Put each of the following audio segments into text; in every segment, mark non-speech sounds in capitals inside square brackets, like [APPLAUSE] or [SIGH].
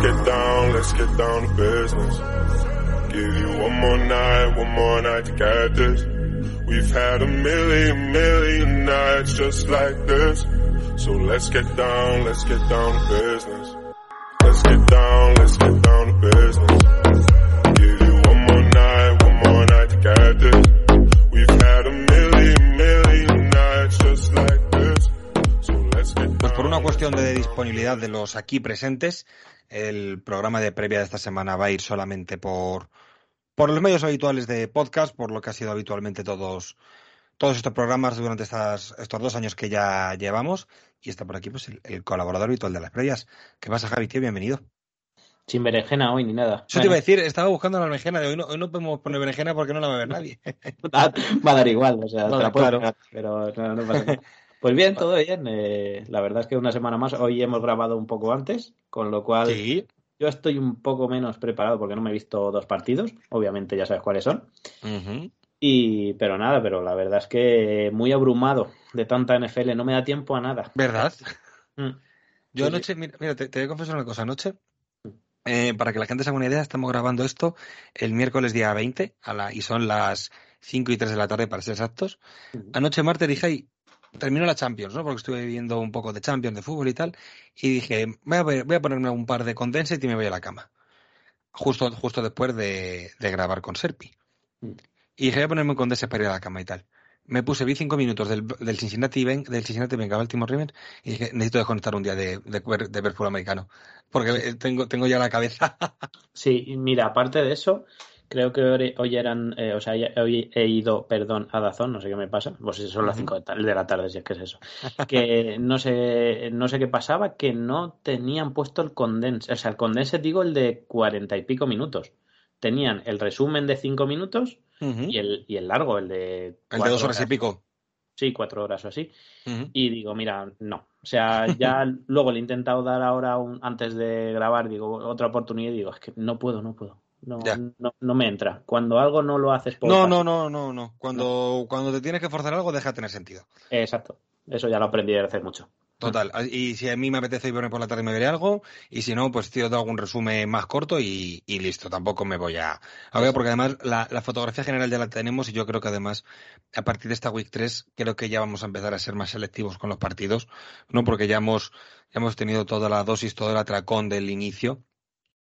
Let's get down, let's get down to business. Give you one more night, one more night to get this. We've had a million, million nights just like this. So let's get down, let's get down to business. Let's get down, let's get down to business. Give you one more night, one more night to get this. We've had a million, million nights just like this. So let's get Pues por down, una cuestión de disponibilidad de los aquí presentes, el programa de previa de esta semana va a ir solamente por, por los medios habituales de podcast, por lo que ha sido habitualmente todos, todos estos programas durante estas, estos dos años que ya llevamos. Y está por aquí pues el, el colaborador habitual de las previas. ¿Qué pasa, Javi, tío? Bienvenido. Sin berenjena hoy ni nada. Eso te iba a decir, estaba buscando la berenjena de hoy no, hoy no podemos poner berenjena porque no la va a ver nadie. Va [LAUGHS] va a dar igual, o sea, Va a dar, claro. pero no, no pasa nada. [LAUGHS] Pues bien, todo bien. eh, la verdad es que una semana más. Hoy hemos grabado un poco antes, con lo cual Sí. yo estoy un poco menos preparado porque no me he visto dos partidos. Obviamente ya sabes cuáles son. Y, pero nada, pero la verdad es que muy abrumado de tanta NFL. No me da tiempo a nada. ¿Verdad? Mm. Yo Sí, anoche, mira, mira, te, te voy a confesar una cosa. Anoche, eh, para que la gente se haga una idea, estamos grabando esto el miércoles día 20 a la, y son las 5 y 3 de la tarde para ser exactos. Ujú. Anoche martes dije, "Ay, termino la Champions, ¿no? Porque estuve viendo un poco de Champions, de fútbol y tal. Y dije, voy a, ver- voy a ponerme un par de condensed y me voy a la cama. Justo, justo después de, de grabar con Serpi. Mm. Y dije, voy a ponerme un condensed para ir a la cama y tal. Me puse, vi cinco minutos del, del Cincinnati Ben- del Cincinnati Venga Baltimore Ravens y dije, necesito desconectar un día de, de, ver- de ver fútbol americano. Porque tengo, tengo ya la cabeza. Sí, mira, aparte de eso, creo que hoy, eran, eh, o sea, hoy he ido, perdón, a Dazón, no sé qué me pasa, pues si son las Ujú. 5 de, la tarde, si es que es eso, [LAUGHS] que no sé, no sé qué pasaba, que no tenían puesto el condense, o sea, el condense digo el de cuarenta y pico minutos. Tenían el resumen de cinco minutos Ujú. y el, y el largo, el de El de dos horas y pico. Sí, cuatro horas o así. Y digo, mira, no. O sea, ya [LAUGHS] luego le he intentado dar ahora, un, antes de grabar, digo, otra oportunidad y digo, es que no puedo, no puedo. No, no, no me entra. Cuando algo no lo haces por No, no, no, no, no. Cuando, cuando te tienes que forzar algo, deja de tener sentido. Exacto. Eso ya lo aprendí a hacer mucho. Total. [LAUGHS] Y si a mí me apetece irme por la tarde me veré algo. Y si no, pues tiro de algún resumen más corto y, y listo. Tampoco me voy a, a ver, porque además la, la fotografía general ya la tenemos y yo creo que además a partir de esta Week 3 creo que ya vamos a empezar a ser más selectivos con los partidos, ¿no? Porque ya hemos, ya hemos tenido toda la dosis, todo el atracón del inicio.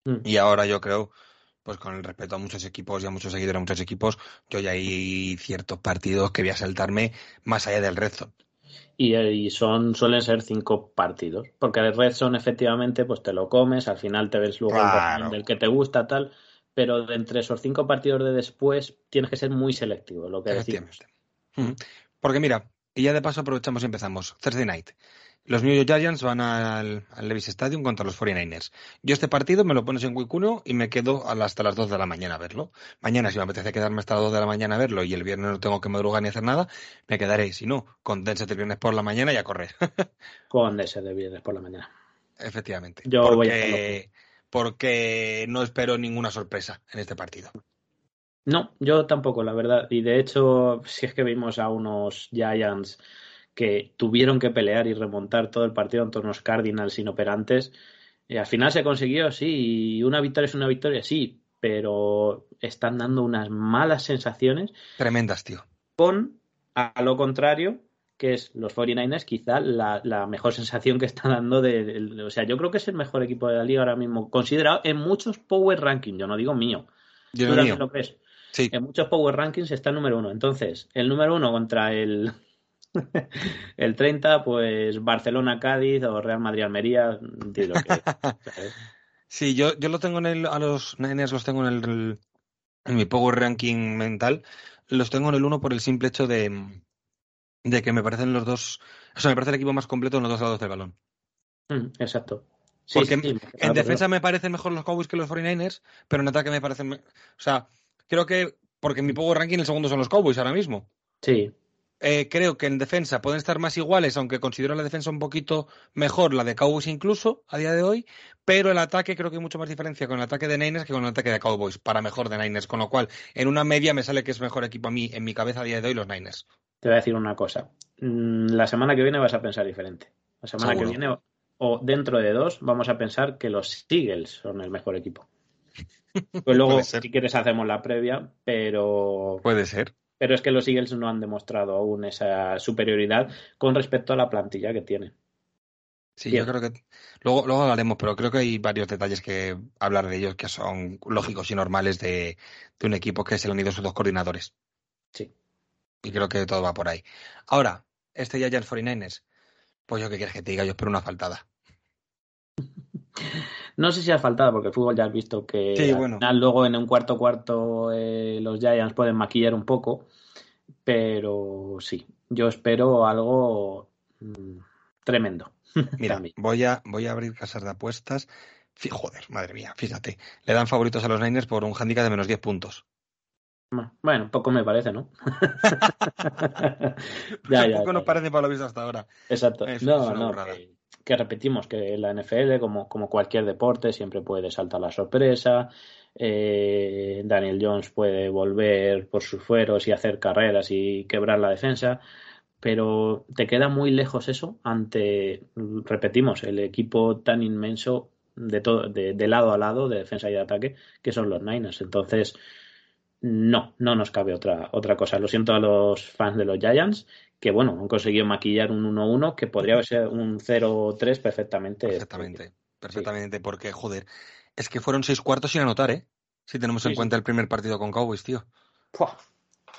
Mm. Y ahora yo creo, pues con el respeto a muchos equipos y a muchos seguidores de muchos equipos, yo ya hay ciertos partidos que voy a saltarme más allá del red zone. Y, y son, suelen ser cinco partidos. Porque el Red Zone, efectivamente, pues te lo comes, al final te ves luego el Claro. del que te gusta, tal. Pero de entre esos cinco partidos de después tienes que ser muy selectivo, lo que decimos. Porque mira, y ya de paso aprovechamos y empezamos. Thursday night. Los New York Giants van al, al Levi's Stadium contra los 49ers. Yo este partido me lo pones en Week 1 y me quedo hasta las 2 de la mañana a verlo. Mañana, si me apetece quedarme hasta las 2 de la mañana a verlo y el viernes no tengo que madrugar ni hacer nada, me quedaré. Si no, condensate el viernes por la mañana y a correr. [LAUGHS] Con ese de viernes por la mañana. Efectivamente. Yo porque, voy a hacerlo. porque no espero ninguna sorpresa en este partido. No, yo tampoco, la verdad. Y de hecho, si es que vimos a unos Giants que tuvieron que pelear y remontar todo el partido ante unos Cardinals inoperantes, y al final se consiguió, sí, y una victoria es una victoria, sí, pero están dando unas malas sensaciones Tremendas, tío. con, a lo contrario, que es los 49ers, quizá la, la mejor sensación que está dando de, de- O sea, yo creo que es el mejor equipo de la liga ahora mismo, considerado en muchos Power Rankings, yo no digo mío. Yo ¿Tú no mío. lo crees? Sí. En muchos Power Rankings está el número uno. Entonces, el número uno contra el, [LAUGHS] el 30, pues Barcelona-Cádiz o Real lo que- ¿sabes? [LAUGHS] Sí, yo, yo lo tengo en el, a los Niners los tengo en el, en mi Power Ranking mental, los tengo en el uno por el simple hecho de, de que me parecen los dos, o sea, me parece el equipo más completo en los dos lados del balón. Mm, exacto. Sí, Porque en, defensa me parecen mejor los Cowboys que los 49ers, pero en ataque me parecen. O sea, creo que. Porque en mi power ranking el segundo son los Cowboys ahora mismo. Sí. Eh, creo que en defensa pueden estar más iguales, aunque considero la defensa un poquito mejor, la de Cowboys incluso, a día de hoy, pero el ataque creo que hay mucho más diferencia con el ataque de Niners que con el ataque de Cowboys, para mejor de Niners, con lo cual en una media me sale que es mejor equipo a mí, en mi cabeza a día de hoy, los Niners. Te voy a decir una cosa, mm, la semana que viene vas a pensar diferente. La semana que viene o dentro de dos vamos a pensar que los Eagles son el mejor equipo. [LAUGHS] Pues luego, si quieres, hacemos la previa, pero. Puede ser. Pero es que los Eagles no han demostrado aún esa superioridad con respecto a la plantilla que tienen. Sí, yo creo que. Luego, luego hablaremos, pero creo que hay varios detalles que hablar de ellos que son lógicos y normales de, un equipo que se le han ido sus dos coordinadores. Sí. Y creo que todo va por ahí. Ahora, este el 49ers. Pues yo qué quieres que te diga, yo espero una faltada. [LAUGHS] No sé si ha faltado, porque el fútbol ya has visto que al final luego en un cuarto cuarto eh, los Giants pueden maquillar un poco, pero sí, yo espero algo mm, tremendo. [LAUGHS] Mira, voy a, voy a abrir casas de apuestas. Joder, madre mía, fíjate. Le dan favoritos a los Niners por un handicap de menos 10 puntos. Bueno, poco me parece, ¿no? [LAUGHS] [LAUGHS] ya, ya, poco nos parece para lo visto hasta ahora. Exacto. no, no, que, repetimos que la NFL, como, como cualquier deporte, siempre puede saltar la sorpresa. Eh, Daniel Jones puede volver por sus fueros y hacer carreras y quebrar la defensa. Pero te queda muy lejos eso ante, repetimos, el equipo tan inmenso de, todo, de, de lado a lado, de defensa y de ataque, que son los Niners. Entonces, no, no nos cabe otra, otra cosa. Lo siento a los fans de los Giants, que bueno, han conseguido maquillar un 1-1 que podría ser un 0-3 perfectamente. Perfectamente, perfectamente, porque joder, es que fueron seis cuartos sin anotar, ¿eh? Si tenemos en cuenta el primer partido con Cowboys, tío.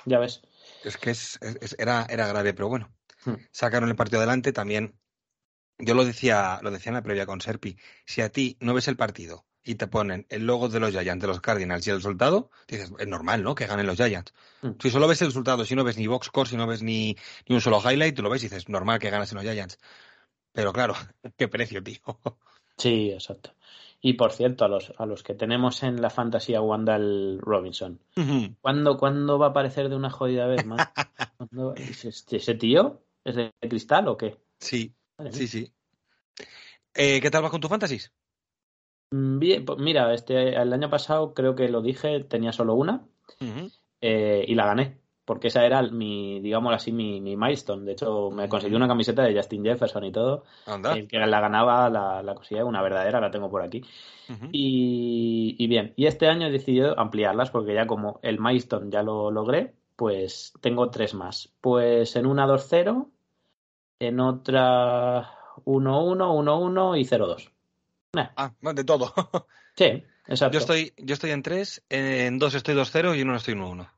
ya ves. Es que es, era, era grave, pero bueno. Hmm. Sacaron el partido adelante también. Yo lo decía, lo decía en la previa con Serpi. Si a ti no ves el partido y te ponen el logo de los Giants, de los Cardinals y el resultado, dices, es normal, ¿no? Que ganen los Giants. Mm. Si solo ves el resultado, si no ves ni box score, si no ves ni, ni un solo highlight, tú lo ves y dices, normal que ganes en los Giants. Pero claro, [LAUGHS] qué precio, tío. Sí, exacto. Y por cierto, a los, a los que tenemos en la fantasía Wandal Robinson, ¿cuándo, va a aparecer de una jodida vez más? [LAUGHS] ¿Ese tío es de cristal o qué? Sí, sí, sí. Eh, ¿Qué tal vas con tu fantasies? Mm, bien, pues mira, este, el año pasado creo que lo dije, tenía solo una eh, y la gané, porque esa era mi, digamos así, mi, mi milestone. De hecho, me conseguí una camiseta de Justin Jefferson y todo, el que la ganaba, la, la conseguía, una verdadera, la tengo por aquí. y, y, bien, y este año he decidido ampliarlas porque ya como el milestone ya lo logré, pues tengo tres más. Pues en una 2-0, en otra 1-1, 1-1 y 0-2. Ah, de todo. [LAUGHS] sí, exacto. Yo estoy, yo estoy en 3, en 2 estoy 2-0 y en 1 estoy 1-1.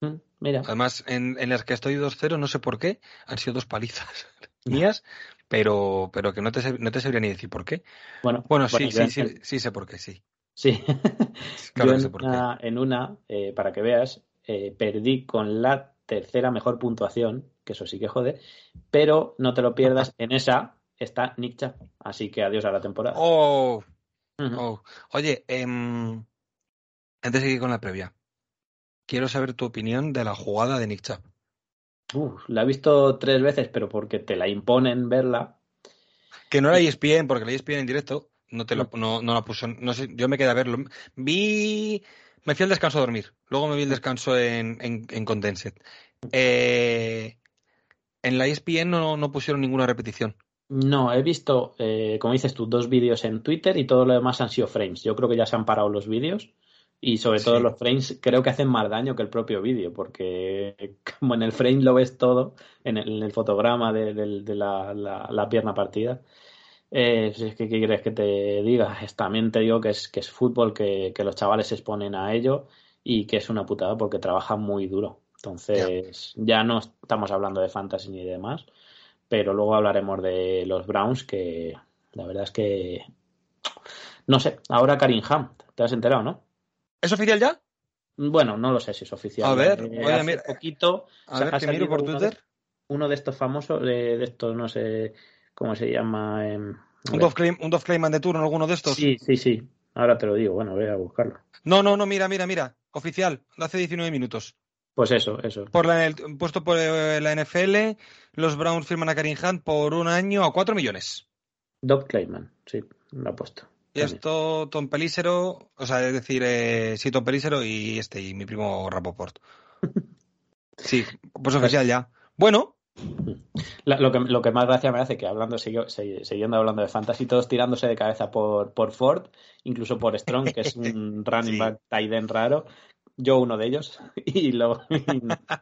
Mm, mira. Además, en, en las que estoy 2-0, no sé por qué, han sido dos palizas [LAUGHS] mías, pero, pero que no te, no te sabría ni decir por qué. Bueno, bueno, sí, sí, sí, sí, sé por qué, sí. Sí. [LAUGHS] claro en, sé por una, qué. en una, eh, para que veas, eh, perdí con la tercera mejor puntuación, que eso sí que jode, pero no te lo pierdas, en esa está Nick Chubb. Así que adiós a la temporada. Oh, oh. Oye, em, antes de seguir con la previa, quiero saber tu opinión de la jugada de Nick Chubb. la he visto tres veces, pero porque te la imponen verla. Que no la ESPN, porque la ESPN en directo no te lo, no, no la puso. No sé, yo me quedé a verlo. Vi. Me fui al descanso a dormir. Luego me vi el descanso en, en, en Condensed. Eh, en la ESPN no, no pusieron ninguna repetición. No, he visto, eh, como dices tú, dos vídeos en Twitter y todo lo demás han sido frames. Yo creo que ya se han parado los vídeos y sobre todo los frames creo que hacen más daño que el propio vídeo porque [LAUGHS] como en el frame lo ves todo, en el, fotograma de, la, pierna partida. Eh, es que, ¿qué quieres que te diga? también te digo que es, que es fútbol, que, los chavales se exponen a ello y que es una putada porque trabajan muy duro. Entonces, ya no estamos hablando de fantasy ni de demás pero luego hablaremos de los Browns, que la verdad es que. No sé, ahora Karim Hunt, ¿te has enterado, no? ¿Es oficial ya? Bueno, no lo sé si es oficial. A ver, eh, hace poquito. A ver, que miro por Twitter. uno de estos famosos, de, estos, no sé cómo se llama. Eh, ¿Un Dove, Claim, ¿Un Clayman de turno, alguno de estos? Sí, sí, sí. Ahora te lo digo, bueno, voy a buscarlo. No, no, no, mira, mira, mira. Oficial, hace 19 minutos. Pues eso, eso. Por la, puesto por eh, la NFL, los Browns firman a Karim Hunt por un año a 4 millones. Dove Clayman, sí, lo ha puesto. Y esto, Tom Pelícero, o sea, es decir, eh, sí, Tom Pelícero y este, y mi primo Rapoport. [LAUGHS] Sí, pues oficial ya. Bueno. lo, que, lo que más gracia me hace que hablando, siguiendo hablando de fantasy, todos tirándose de cabeza por, por Ford, incluso por Strong, que es un [LAUGHS] running back tight end raro. Yo uno de ellos, [LAUGHS] y, lo,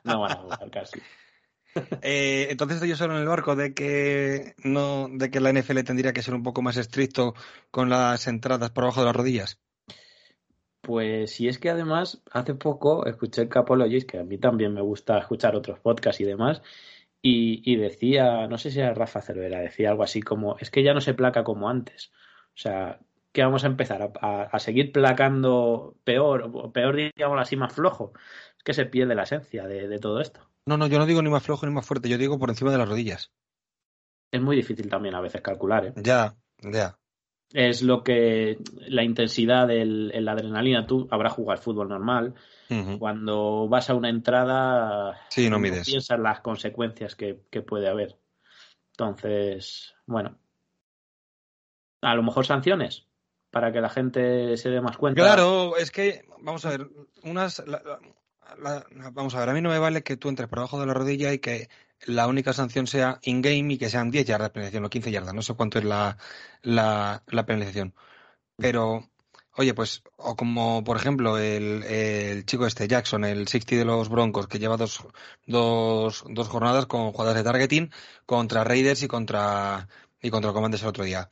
no van a jugar casi. Eh, entonces ellos son en el barco de que no, de que la NFL tendría que ser un poco más estricto con las entradas por abajo de las rodillas. Pues si es que además hace poco escuché el Capologist, que a mí también me gusta escuchar otros podcasts y demás, y, decía, no sé si era Rafa Cervera, decía algo así como, es que ya no se placa como antes. O sea, que vamos a empezar a, seguir placando peor, o peor digamos así, más flojo. Es que se pierde la esencia de todo esto. No, no, yo no digo ni más flojo ni más fuerte, yo digo por encima de las rodillas. Es muy difícil también a veces calcular, ¿eh? Ya, ya. Es lo que la intensidad de la adrenalina, tú habrás jugado fútbol normal. Cuando vas a una entrada, sí, no, mides. piensas las consecuencias que, que puede haber. Entonces, bueno, a lo mejor sanciones para que la gente se dé más cuenta. Claro, es que, vamos a ver, unas, vamos a ver, a mí no me vale que tú entres por debajo de la rodilla y que la única sanción sea in-game y que sean 10 yardas de penalización o 15 yardas. No sé cuánto es la, la, penalización. Pero, oye, pues, o como por ejemplo el, el, chico este, Jackson, el 60 de los Broncos, que lleva dos, dos, dos jornadas con jugadas de targeting contra Raiders y contra, y contra Commanders el otro día.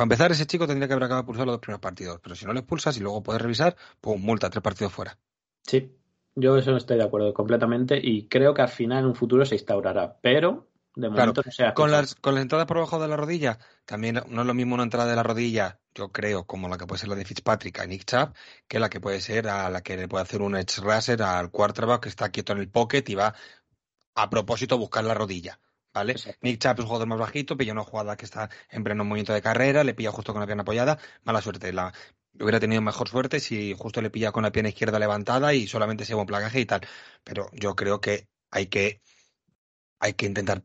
Para empezar, ese chico tendría que haber acabado de pulsar los dos primeros partidos, pero si no le expulsas y luego puedes revisar, pues multa, tres partidos fuera. Sí, yo eso no estoy de acuerdo completamente y creo que al final en un futuro se instaurará, pero de momento no sea. Con las, con las entradas por debajo de la rodilla, también no es lo mismo una entrada de la rodilla, yo creo, como la que puede ser la de Fitzpatrick a Nick Chubb, que la que puede ser a la que le puede hacer un edge racer al quarterback que está quieto en el pocket y va a propósito a buscar la rodilla. ¿Vale? Nick Chubb es un jugador más bajito, pilla una jugada que está en pleno movimiento de carrera, le pilla justo con la pierna apoyada, mala suerte. La, hubiera tenido mejor suerte si justo le pilla con la pierna izquierda levantada y solamente se un placaje y tal. Pero yo creo que hay que, hay que intentar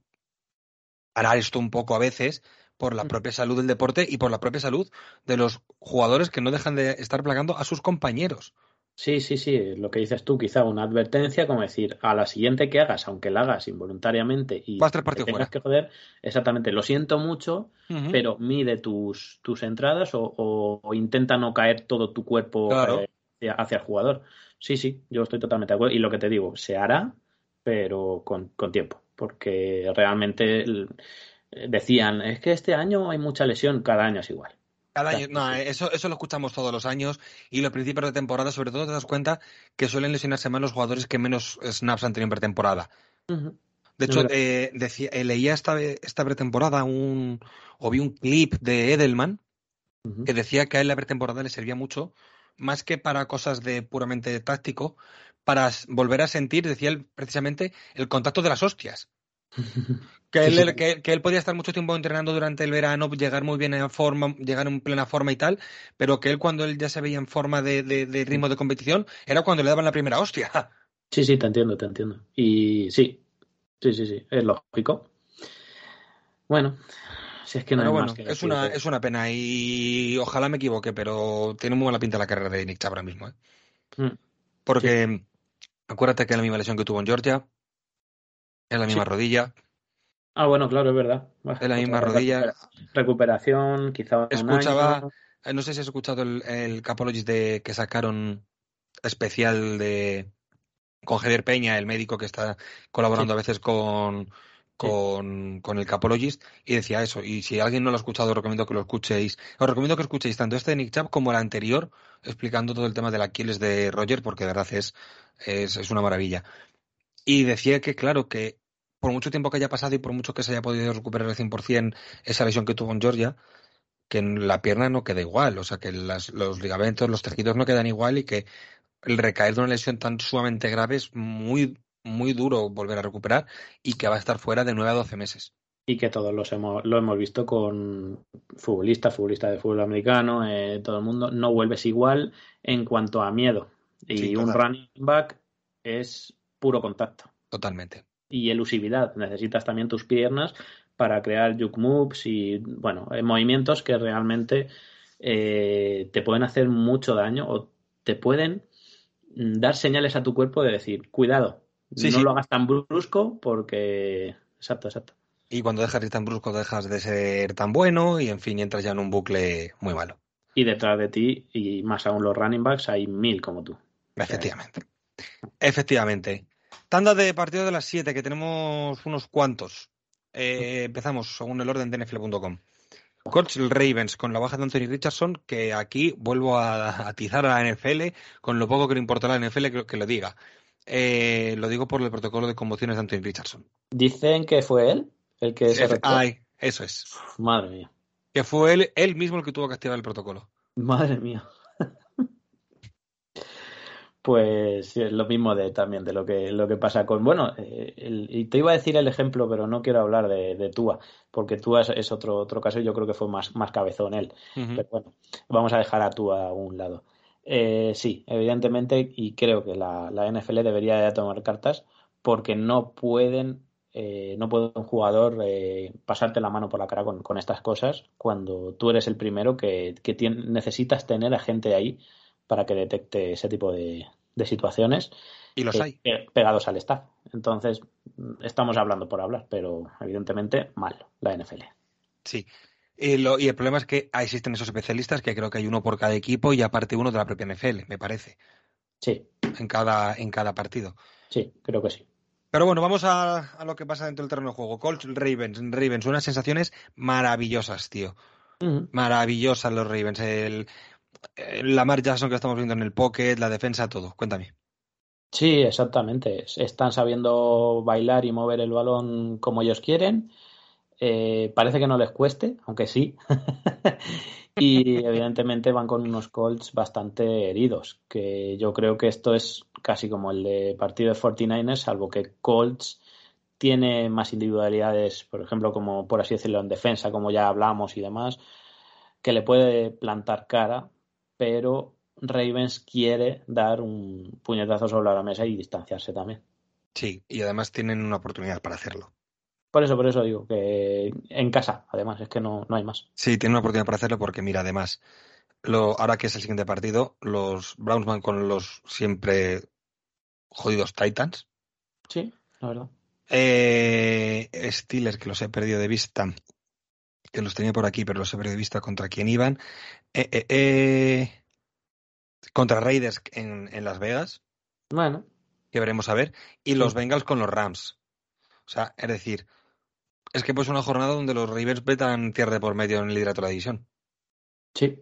parar esto un poco a veces por la mm. propia salud del deporte y por la propia salud de los jugadores que no dejan de estar plagando a sus compañeros. Sí, sí, sí, lo que dices tú, quizá una advertencia, como decir, a la siguiente que hagas, aunque la hagas involuntariamente y tengas que joder, exactamente, lo siento mucho, pero mide tus, tus entradas o, intenta no caer todo tu cuerpo eh, hacia, el jugador. Sí, sí, yo estoy totalmente de acuerdo. Y lo que te digo, se hará, pero con, con tiempo, porque realmente decían, es que este año hay mucha lesión, cada año es igual. Cada año, no, eso, eso lo escuchamos todos los años y los principios de temporada, sobre todo, te das cuenta que suelen lesionarse más los jugadores que menos snaps han tenido en pretemporada. De hecho, eh, decía, eh, leía esta, esta pretemporada un, o vi un clip de Edelman que decía que a él la pretemporada le servía mucho, más que para cosas de puramente táctico, para volver a sentir, decía él precisamente, el contacto de las hostias. [LAUGHS] Que él, que, él, podía estar mucho tiempo entrenando durante el verano, llegar muy bien en forma, llegar en plena forma y tal, pero que él cuando él ya se veía en forma de, ritmo de competición, era cuando le daban la primera hostia. [LAUGHS] Sí, sí, te entiendo, te entiendo. Y sí, sí, sí, sí, es lógico. Bueno, si es que no hay bueno, que es una, es una pena y ojalá me equivoque, pero tiene muy mala pinta la carrera de Nick ahora mismo. ¿eh? Mm. Porque acuérdate que es la misma lesión que tuvo en Georgia, es la misma rodilla. Ah, bueno, claro, es verdad. es la misma rodilla. Recuperación, quizá. Escuchaba, eh, no sé si has escuchado el, el Capologist de, que sacaron especial de con Javier Peña, el médico que está colaborando a veces con, con, con, el Capologist, y decía eso. Y si alguien no lo ha escuchado, os recomiendo que lo escuchéis. Os recomiendo que escuchéis tanto este de Nick Chubb como el anterior, explicando todo el tema del Aquiles de Roger, porque de verdad es, es, es una maravilla. Y decía que, claro, que por mucho tiempo que haya pasado y por mucho que se haya podido recuperar al 100% esa lesión que tuvo en Georgia, que en la pierna no queda igual, o sea, que los ligamentos, los tejidos no quedan igual y que el recaer de una lesión tan sumamente grave es muy muy duro volver a recuperar y que va a estar fuera de 9 a 12 meses. Y que todos los hemos, lo hemos visto con futbolistas, futbolistas de fútbol americano, eh, todo el mundo. No vuelves igual en cuanto a miedo. Y Sí, un running back es puro contacto. Totalmente. Y elusividad. Necesitas también tus piernas para crear juke moves y, bueno, eh, movimientos que realmente eh, te pueden hacer mucho daño o te pueden mm, dar señales a tu cuerpo de decir, cuidado, Sí, no sí. lo hagas tan brusco porque... Exacto, exacto. Y cuando dejas de ir tan brusco, dejas de ser tan bueno y, en fin, entras ya en un bucle muy malo. Y detrás de ti, y más aún los running backs, hay mil como tú. Efectivamente. Efectivamente. Tanda de partido de las 7, que tenemos unos cuantos. Eh, empezamos según el orden de NFL.com. Colts Ravens con la baja de Anthony Richardson, que aquí vuelvo a atizar a la NFL, con lo poco que le importa a la NFL que, que lo diga. Eh, lo digo por el protocolo de conmociones de Anthony Richardson. Dicen que fue él el que se. Ay, eso es. Madre mía, Que fue él, él mismo el que tuvo que activar el protocolo. madre mía. Pues es lo mismo de también de lo que lo que pasa con bueno eh, el- y te iba a decir el ejemplo pero no quiero hablar de, de Tua porque Tua es, es otro otro caso y yo creo que fue más más cabezón él. Pero bueno vamos a dejar a Tua a un lado. Eh, sí evidentemente y creo que la, la NFL debería de tomar cartas porque no pueden eh, no puede un jugador eh, pasarte la mano por la cara con, con estas cosas cuando tú eres el primero que, que tien- necesitas tener a gente ahí para que detecte ese tipo de, de situaciones Y los eh, hay. pe- pegados al staff. Entonces, estamos hablando por hablar, pero evidentemente mal la NFL. Sí. Y, lo- y el problema es que existen esos especialistas, que creo que hay uno por cada equipo y aparte uno de la propia NFL, me parece, Sí, en cada, en cada partido. sí, creo que sí. Pero bueno, vamos a, a lo que pasa dentro del terreno de juego. Colts, Ravens, Ravens, unas sensaciones maravillosas, tío. Maravillosas los Ravens. El Lamar Jackson que estamos viendo en el pocket, la defensa, todo. Cuéntame. Sí, exactamente. Es- Están sabiendo bailar y mover el balón como ellos quieren. Eh, parece que no les cueste, aunque sí. [LAUGHS] y evidentemente van con unos Colts bastante heridos, que yo creo que esto es casi como el de partido de 49ers, salvo que Colts tiene más individualidades, por ejemplo, como por así decirlo, en defensa, como ya hablamos y demás, que le puede plantar cara, pero Ravens quiere dar un puñetazo sobre la mesa y distanciarse también. Sí, y además tienen una oportunidad para hacerlo. Por eso, por eso digo que en casa, además, es que no, no hay más. Sí, tienen una oportunidad para hacerlo porque, mira, además, lo, ahora que es el siguiente partido, los Browns van con los siempre jodidos Titans. Sí, la verdad. Eh, Steelers, que los he perdido de vista, que los tenía por aquí, pero los he perdido de vista contra quién iban. Eh, eh, eh, contra Raiders en, en Las Vegas, Bueno, que veremos a ver. Y los Sí. Bengals con los Rams. O sea, es decir, es que pues una jornada donde los Ravens vetan tierra de por medio en el liderato de la división. sí.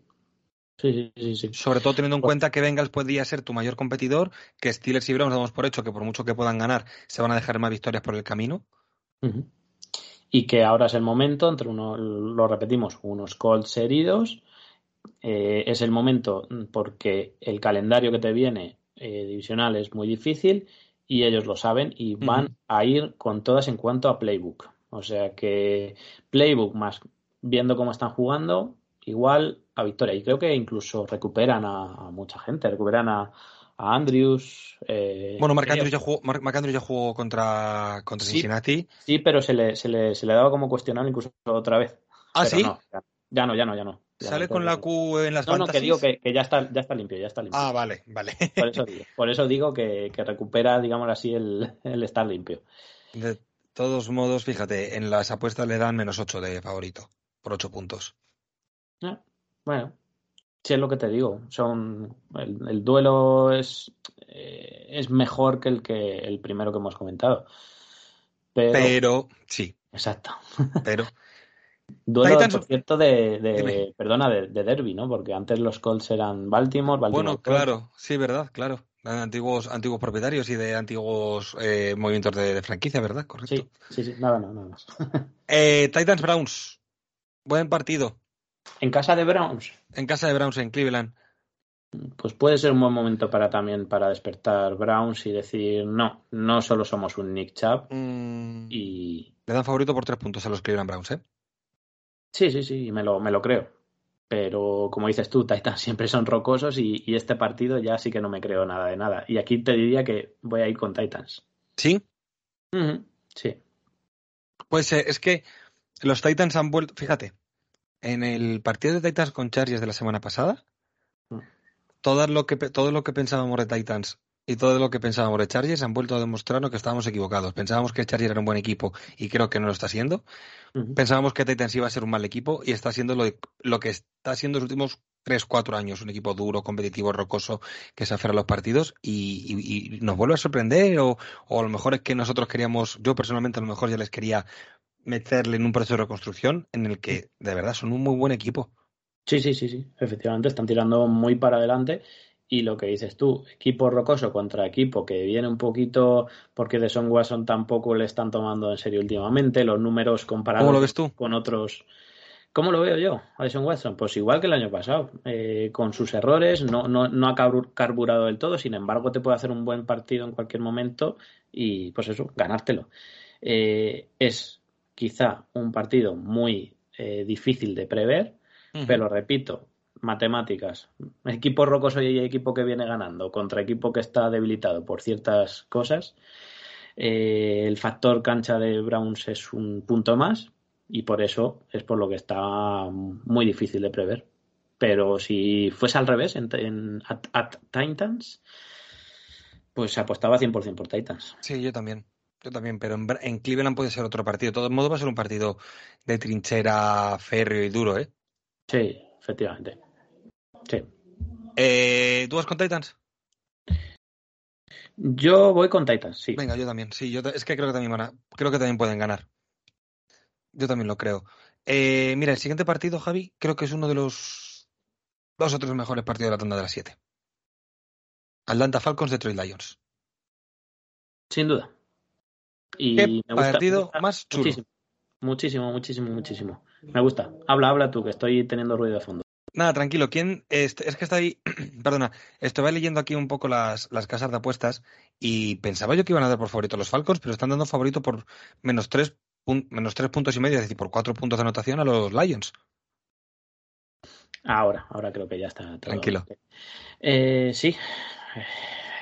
Sí, sí, sí, sí. Sobre todo teniendo en Pues- cuenta que Bengals podría ser tu mayor competidor, que Steelers y Browns damos por hecho que por mucho que puedan ganar, se van a dejar más victorias por el camino. Y que ahora es el momento, entre uno, lo repetimos, unos Colts heridos. Eh, es el momento porque el calendario que te viene eh, divisional es muy difícil y ellos lo saben y van a ir con todas en cuanto a playbook. O sea que playbook más viendo cómo están jugando, igual a victoria. Y creo que incluso recuperan a, a mucha gente, recuperan a, a Andrews. eh, Bueno, Marc ellos- Andrews ya jugó, Andrews ya jugó contra, contra Sí. Cincinnati. Sí, pero se le, se le, se le daba como cuestionable incluso otra vez. Ah, Pero sí. no, ya, ya no, ya no, ya no. Sale con la Q en las No, no, que fantasies? digo que, que ya está, ya está limpio, ya está limpio. Ah, vale, vale. Por eso digo, por eso digo que, que recupera, digamos así, el, el estar limpio. De todos modos, fíjate, en las apuestas le dan menos 8 de favorito, por 8 puntos. Ah, Bueno, sí es lo que te digo. Son el, el duelo es, eh, es mejor que el que el primero que hemos comentado. Pero, Pero, sí, exacto. pero. Duelo, Titans- por cierto, de, perdona, de, de derby, ¿no? Porque antes los Colts eran Baltimore, Baltimore Bueno, Colts. claro, sí, verdad, claro. De antiguos, antiguos propietarios y de antiguos eh, movimientos de, de franquicia, ¿verdad? Correcto. Sí, sí, sí, nada, nada, nada más. [LAUGHS] Eh, Titans Browns. Buen partido. En casa de Browns. En casa de Browns en Cleveland. pues puede ser un buen momento para también para despertar Browns y decir no, no solo somos un Nick Chubb Mm, y Le dan favorito por tres puntos a los Cleveland Browns, ¿eh? Sí, sí, sí, me lo, me lo creo. Pero como dices tú, Titans siempre son rocosos y, y este partido ya sí que no me creo nada de nada. Y aquí te diría que voy a ir con Titans. Sí, Sí. pues eh, es que los Titans han vuelto, fíjate, en el partido de Titans con Chargers de la semana pasada, Mm. todo lo que, todo lo que pensábamos de Titans y todo lo que pensábamos de Chargers han vuelto a demostrarnos que estábamos equivocados. Pensábamos que Chargers era un buen equipo y creo que no lo está siendo. Ujú. Pensábamos que Titans iba a ser un mal equipo y está siendo lo, lo que está siendo los últimos 3-4 años, un equipo duro, competitivo, rocoso, que se aferra a los partidos y, y- y nos vuelve a sorprender o, o a lo mejor es que nosotros queríamos, yo personalmente a lo mejor ya les quería meterle en un proceso de reconstrucción en el que de verdad son un muy buen equipo. Sí, sí, sí, sí. Efectivamente, están tirando muy para adelante. Y lo que dices tú, equipo rocoso contra equipo que viene un poquito porque de Son Watson tampoco le están tomando en serio últimamente. Los números comparados ¿Cómo lo ves tú? con otros. ¿Cómo lo veo yo, a Deshaun Watson? Pues igual que el año pasado, eh, con sus errores, no, no, no ha carbu- carburado del todo, sin embargo te puede hacer un buen partido en cualquier momento y pues eso, ganártelo. Eh, es quizá un partido muy eh, difícil de prever, pero repito, matemáticas, equipo rocoso y equipo que viene ganando contra equipo que está debilitado por ciertas cosas, eh, el factor cancha de Browns es un punto más y por eso es por lo que está muy difícil de prever. Pero si fuese al revés en, en at, at Titans, pues apostaba 100% por Titans. Sí, yo también. Yo también, pero en, en Cleveland puede ser otro partido. De todos modos va a ser un partido de trinchera férreo y duro, ¿eh? Sí, efectivamente. Sí. Eh, ¿Tú vas con Titans? Yo voy con Titans, sí. Venga, yo también. Sí, yo es que creo que también van a- creo que también pueden ganar. Yo también lo creo. Eh, mira, el siguiente partido, Javi, creo que es uno de los dos o tres mejores partidos de la tanda de las siete. Atlanta Falcons, Detroit Lions. Sin duda. Y ¿Qué me gusta, partido me gusta más chulo? Muchísimo, muchísimo, muchísimo, muchísimo. Me gusta. Habla, habla tú, que estoy teniendo ruido de fondo. Nada, tranquilo. ¿Quién? es que está ahí. [CLEARS THROAT] Perdona. Estaba leyendo aquí un poco las, las casas de apuestas y pensaba yo que iban a dar por favorito a los Falcons, pero están dando favorito por menos tres, pun- menos tres puntos y medio, es decir, por cuatro puntos de anotación a los Lions. Ahora, ahora creo que ya está. todo. Tranquilo. Eh, sí,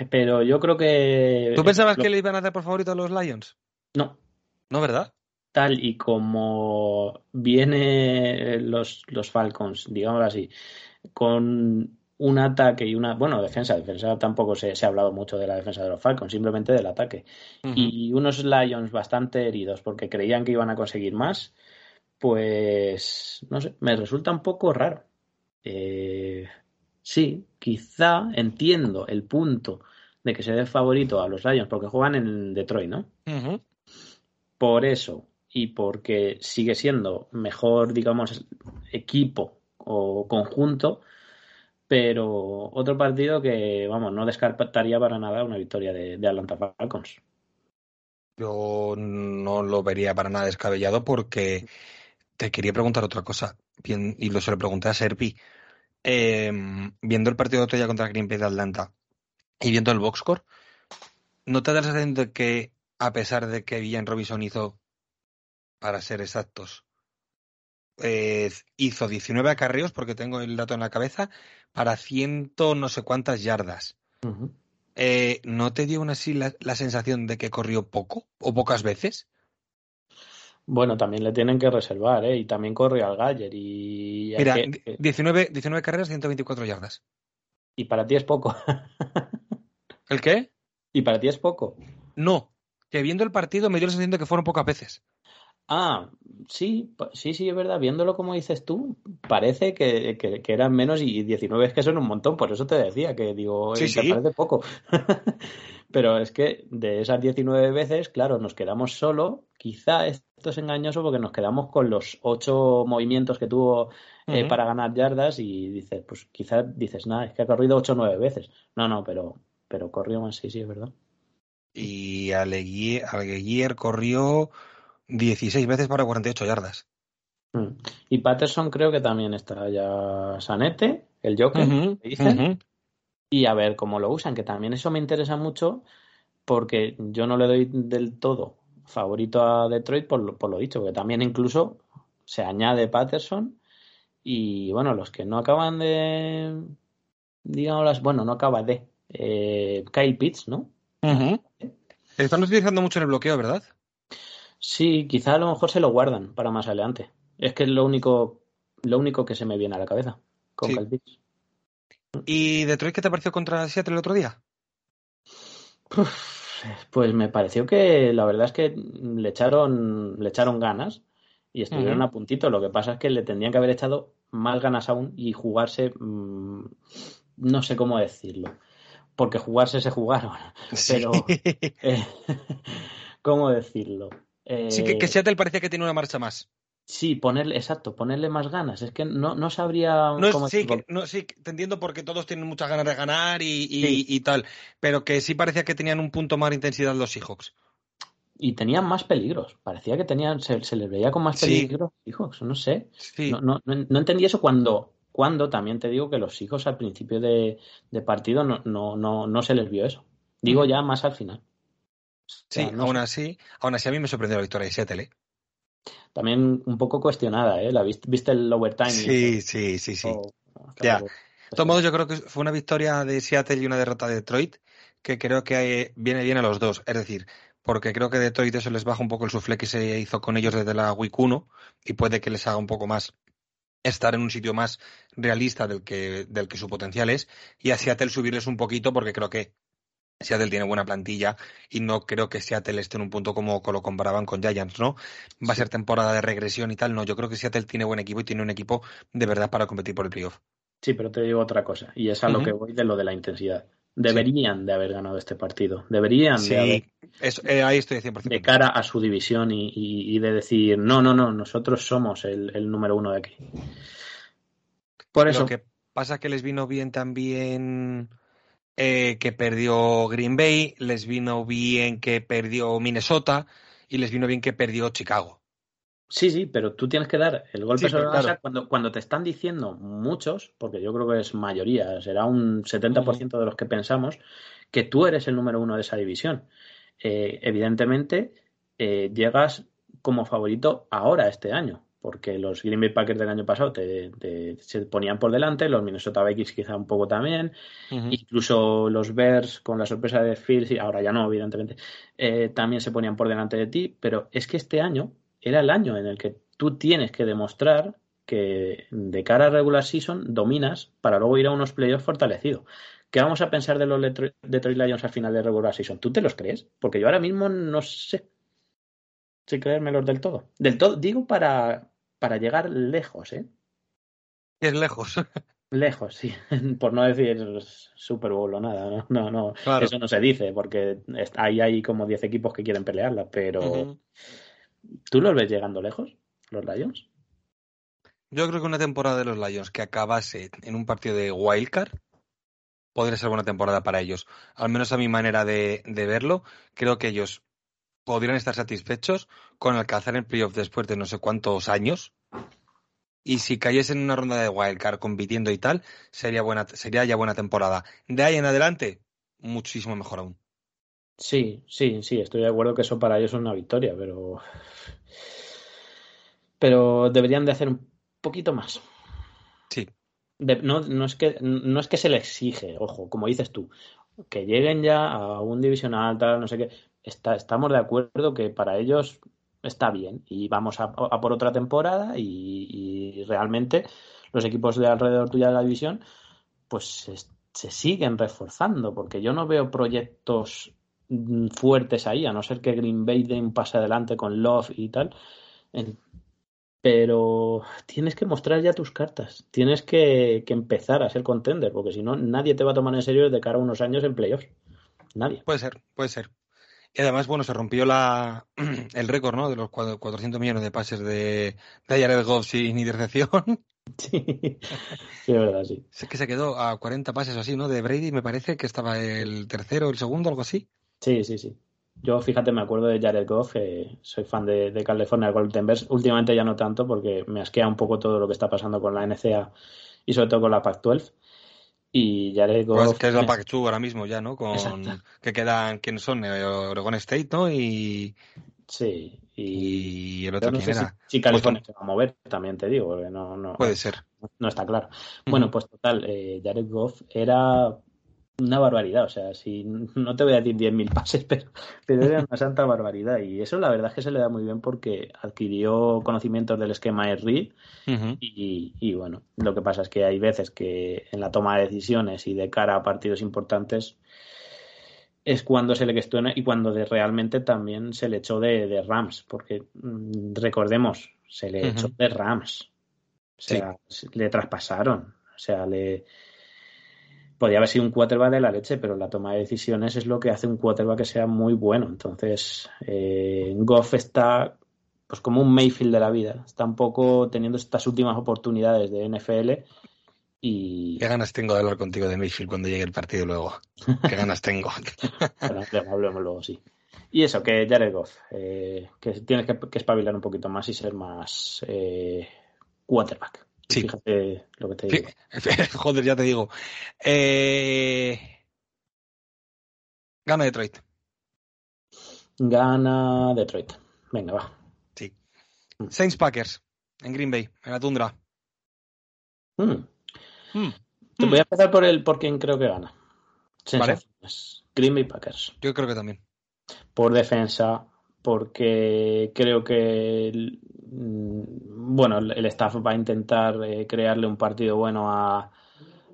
pero yo creo que. ¿Tú pensabas lo- que le iban a dar por favorito a los Lions? No, No, ¿verdad? Tal y como viene los, los Falcons, digamos así, con un ataque y una, bueno, defensa, defensa tampoco se, se ha hablado mucho de la defensa de los Falcons, simplemente del ataque. Y unos Lions bastante heridos porque creían que iban a conseguir más, pues, no sé, me resulta un poco raro. Eh, sí, quizá entiendo el punto de que se dé favorito a los Lions porque juegan en Detroit, ¿no? Por eso y porque sigue siendo mejor, digamos, equipo o conjunto, pero otro partido que, vamos, no descartaría para nada una victoria de, Atlanta Falcons. Yo no lo vería para nada descabellado porque te quería preguntar otra cosa. Bien, y lo se lo pregunté a Serpi. Eh, viendo el partido de otro día contra Green Bay de Atlanta y viendo el boxscore, ¿no te da la sensación de que, a pesar de que Villan Robinson hizo, para ser exactos, eh, hizo 19 acarreos, porque tengo el dato en la cabeza, para ciento no sé cuántas yardas? Eh, ¿No te dio aún así la, la sensación de que corrió poco o pocas veces? Bueno, también le tienen que reservar, ¿eh? Y también corre al Galler y... Mira, que- di- 19, 19 carreras, 124 yardas. y para ti es poco. [LAUGHS] ¿El qué? y para ti es poco. No, que viendo el partido me dio la sensación de que fueron pocas veces. Ah, sí, sí, sí, es verdad. Viéndolo como dices tú, parece que, que- que eran menos y 19 es que son un montón. Por eso te decía que digo, Sí, eh, te sí. parece poco. [LAUGHS] Pero es que de esas 19 veces, claro, nos quedamos solo. Quizá esto es engañoso porque nos quedamos con los ocho movimientos que tuvo eh, para ganar yardas y dices, pues quizás dices, nada, es que ha corrido ocho o nueve veces. No, no, pero, pero corrió más, sí, sí, es verdad. Y Alleguier corrió 16 veces para 48 yardas. Mm. Y Patterson creo que también está ya sanete, el Joker, Ujú, ¿me dicen? y a ver cómo lo usan, que también eso me interesa mucho porque yo no le doy del todo favorito a Detroit por lo, por lo dicho, que también incluso se añade Patterson y bueno, los que no acaban de, digamos, bueno, no acaba de, eh, Kyle Pitts, ¿no? Están utilizando mucho en el bloqueo, ¿verdad? Sí, quizá a lo mejor se lo guardan para más adelante. Es que es lo único, lo único que se me viene a la cabeza con Sí. ¿Y Detroit qué te pareció contra Seattle el otro día? Pues me pareció que la verdad es que le echaron, le echaron ganas y estuvieron a puntito. Lo que pasa es que le tendrían que haber echado más ganas aún y jugarse, mm, no sé cómo decirlo, porque jugarse se jugaron, [LAUGHS] pero eh, [LAUGHS] ¿cómo decirlo? Sí, que, que Eh, Seattle parecía que tiene una marcha más. sí, ponerle, exacto, ponerle más ganas. Es que no, no sabría No es- cómo sí, que- no, sí, te entiendo porque todos tienen muchas ganas de ganar y, y- Sí. y tal, pero que sí parecía que tenían un punto más de intensidad los Seahawks. Y tenían más peligros. Parecía que tenían, se, se les veía con más Sí. peligros. Hijos, no sé. Sí, No, no, entendí eso cuando, cuando también te digo que los hijos al principio de, de partido no, no, no, no se les vio eso. Digo ya más al final. O sí, sea, no aún sé. así, aún así a mí me sorprendió la victoria de Seattle. ¿eh? También un poco cuestionada, ¿eh? La viste, viste el overtime. y Sí, sí, sí, sí. eso, Ya. De todos modos, yo creo que fue una victoria de Seattle y una derrota de Detroit que creo que eh, viene bien a los dos. Es decir, porque creo que Detroit eso les baja un poco el suflé que se hizo con ellos desde la Week 1 y puede que les haga un poco más estar en un sitio más realista del que, del que su potencial es y a Seattle subirles un poquito porque creo que Seattle tiene buena plantilla y no creo que Seattle esté en un punto como lo comparaban con Giants, ¿no? Va a ser temporada de regresión y tal, no, yo creo que Seattle tiene buen equipo y tiene un equipo de verdad para competir por el playoff. Sí, pero te digo otra cosa, y es a lo que voy de lo de la intensidad. Deberían de haber ganado este partido. Deberían de haber Sí, eso, eh, ahí estoy 100% de contigo. cara a su división y, y- y de decir, no, no, no, nosotros somos el, el número uno de aquí. Por eso, Lo que pasa es que les vino bien también eh, que perdió Green Bay, les vino bien que perdió Minnesota y les vino bien que perdió Chicago. sí, sí, pero tú tienes que dar el golpe Sí, sobre la mesa claro. cuando, cuando te están diciendo muchos, porque yo creo que es mayoría, será un 70% de los que pensamos, que tú eres el número uno de esa división. Eh, evidentemente, eh, llegas como favorito ahora, este año, porque los Green Bay Packers del año pasado te, te- se ponían por delante, los Minnesota Vikings quizá un poco también. Incluso los Bears, con la sorpresa de Fields, y ahora ya no, evidentemente, eh, también se ponían por delante de ti, pero es que este año era el año en el que tú tienes que demostrar que de cara a regular season dominas para luego ir a unos playoffs fortalecidos. ¿Qué vamos a pensar de los Detro- Detroit Lions al final de regular season? ¿Tú te los crees? Porque yo ahora mismo no sé si creérmelos del todo. Del todo, digo para, para llegar lejos, ¿eh? Es lejos. [LAUGHS] Lejos, sí. [LAUGHS] Por no decir Super Bowl o nada. No, no, no. Claro. Eso no se dice, porque ahí hay como 10 equipos que quieren pelearla. Pero. ¿tú los ves llegando lejos, los Lions? Yo creo que una temporada de los Lions que acabase en un partido de Wildcard podría ser buena temporada para ellos. Al menos a mi manera de, de verlo, creo que ellos podrían estar satisfechos con alcanzar el playoff después de no sé cuántos años. Y si cayesen en una ronda de Wildcard compitiendo y tal, sería, buena, sería ya buena temporada. De ahí en adelante, muchísimo mejor aún. Sí, sí, sí, estoy de acuerdo que eso para ellos es una victoria, pero. Pero deberían de hacer un poquito más. Sí, De- no, no, es que, no es que se le exige, ojo, como dices tú, que lleguen ya a un divisional, tal, no sé qué. Está, estamos de acuerdo que para ellos está bien y vamos a, por otra temporada y, y realmente los equipos de alrededor tuya de la división pues se, siguen reforzando porque yo no veo proyectos mm, fuertes ahí, a no ser que Green Bay dé un pase adelante con Love y tal. Pero tienes que mostrar ya tus cartas. Tienes que, que empezar a ser contender, porque si no, nadie te va a tomar en serio de cara a unos años en playoffs. Nadie. puede ser, puede ser. Y además, bueno, se rompió la, [CLEARS THROAT] el récord, ¿no? De los cuatro- 400 millones de pases de, de Jared Goff sin intercepción. [LAUGHS] Sí, sí, es verdad, sí. Sé que se quedó a 40 pases o así, ¿no? De Brady, me parece que estaba el tercero, el segundo, algo así. Sí, sí, sí. Yo, fíjate, me acuerdo de Jared Goff, eh, soy fan de, de California Golden Bears. Últimamente ya no tanto, porque me asquea un poco todo lo que está pasando con la NCA y sobre todo con la Pac-12. Y Jared Pues Goff. que es la Pac 2 ahora mismo ya, ¿no? Con Exacto. que quedan quiénes son Eh, Oregon State, ¿no? Y, Sí, y. y el otro no sé era. si California se va a mover, también te digo, no, no, Puede ser. no está claro. Bueno, pues total, eh, Jared Goff era una barbaridad, o sea, si [LAUGHS] no te voy a decir 10.000 pases, [LAUGHS] pero, pero era una santa barbaridad. Y eso la verdad es que se le da muy bien porque adquirió conocimientos del esquema de Reed Ujú. y, y bueno, lo que pasa es que hay veces que en la toma de decisiones y de cara a partidos importantes es cuando se le cuestiona y cuando de, realmente también se le echó de, de Rams, porque mm, recordemos, se le echó de Rams, o sea, se- le traspasaron, o sea, le podía haber sido un quarterback de la leche, pero la toma de decisiones es lo que hace un quarterback que sea muy bueno. Entonces, eh, Goff está pues como un Mayfield de la vida, está un poco teniendo estas últimas oportunidades de NFL y Qué ganas tengo de hablar contigo de Mayfield cuando llegue el partido luego. Qué ganas tengo. [LAUGHS] Bueno, hablemos luego, sí. Y eso, que Jared Goff, eh, que tienes que, que espabilar un poquito más y ser más eh, quarterback. Sí. Fíjate lo que te digo. [LAUGHS] Joder, ya te digo. Eh... Gana Detroit. Gana Detroit. Venga, va. Sí. Saints Packers. En Green Bay, en la tundra. Mm. Mm. Te voy a empezar por el por quién creo que gana. Vale. Green Bay Packers. Yo creo que también. Por defensa, porque creo que el, mm, bueno, el staff va a intentar eh, crearle un partido bueno a,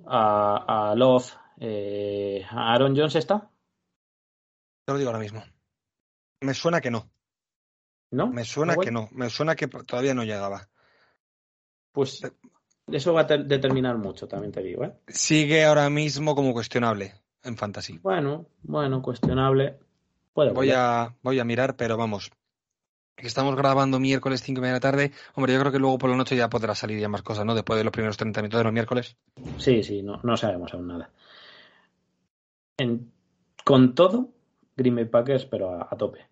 a, a Love. Eh, ¿Aaron Jones está? Te lo digo ahora mismo. Me suena que no. ¿No? Me suena ¿No, que no. Me suena que todavía no llegaba. Pues eso va a ter- determinar mucho, también te digo, ¿eh? Sigue ahora mismo como cuestionable en Fantasy. Bueno, bueno, cuestionable. Voy a, voy a mirar, pero vamos. Estamos grabando miércoles 5 y media de la tarde. Hombre, yo creo que luego por la noche ya podrá salir ya más cosas, ¿no? Después de los primeros 30 minutos de los miércoles. Sí, sí, no, no sabemos aún nada. En- con todo, Green Bay Packers, pero a, a tope.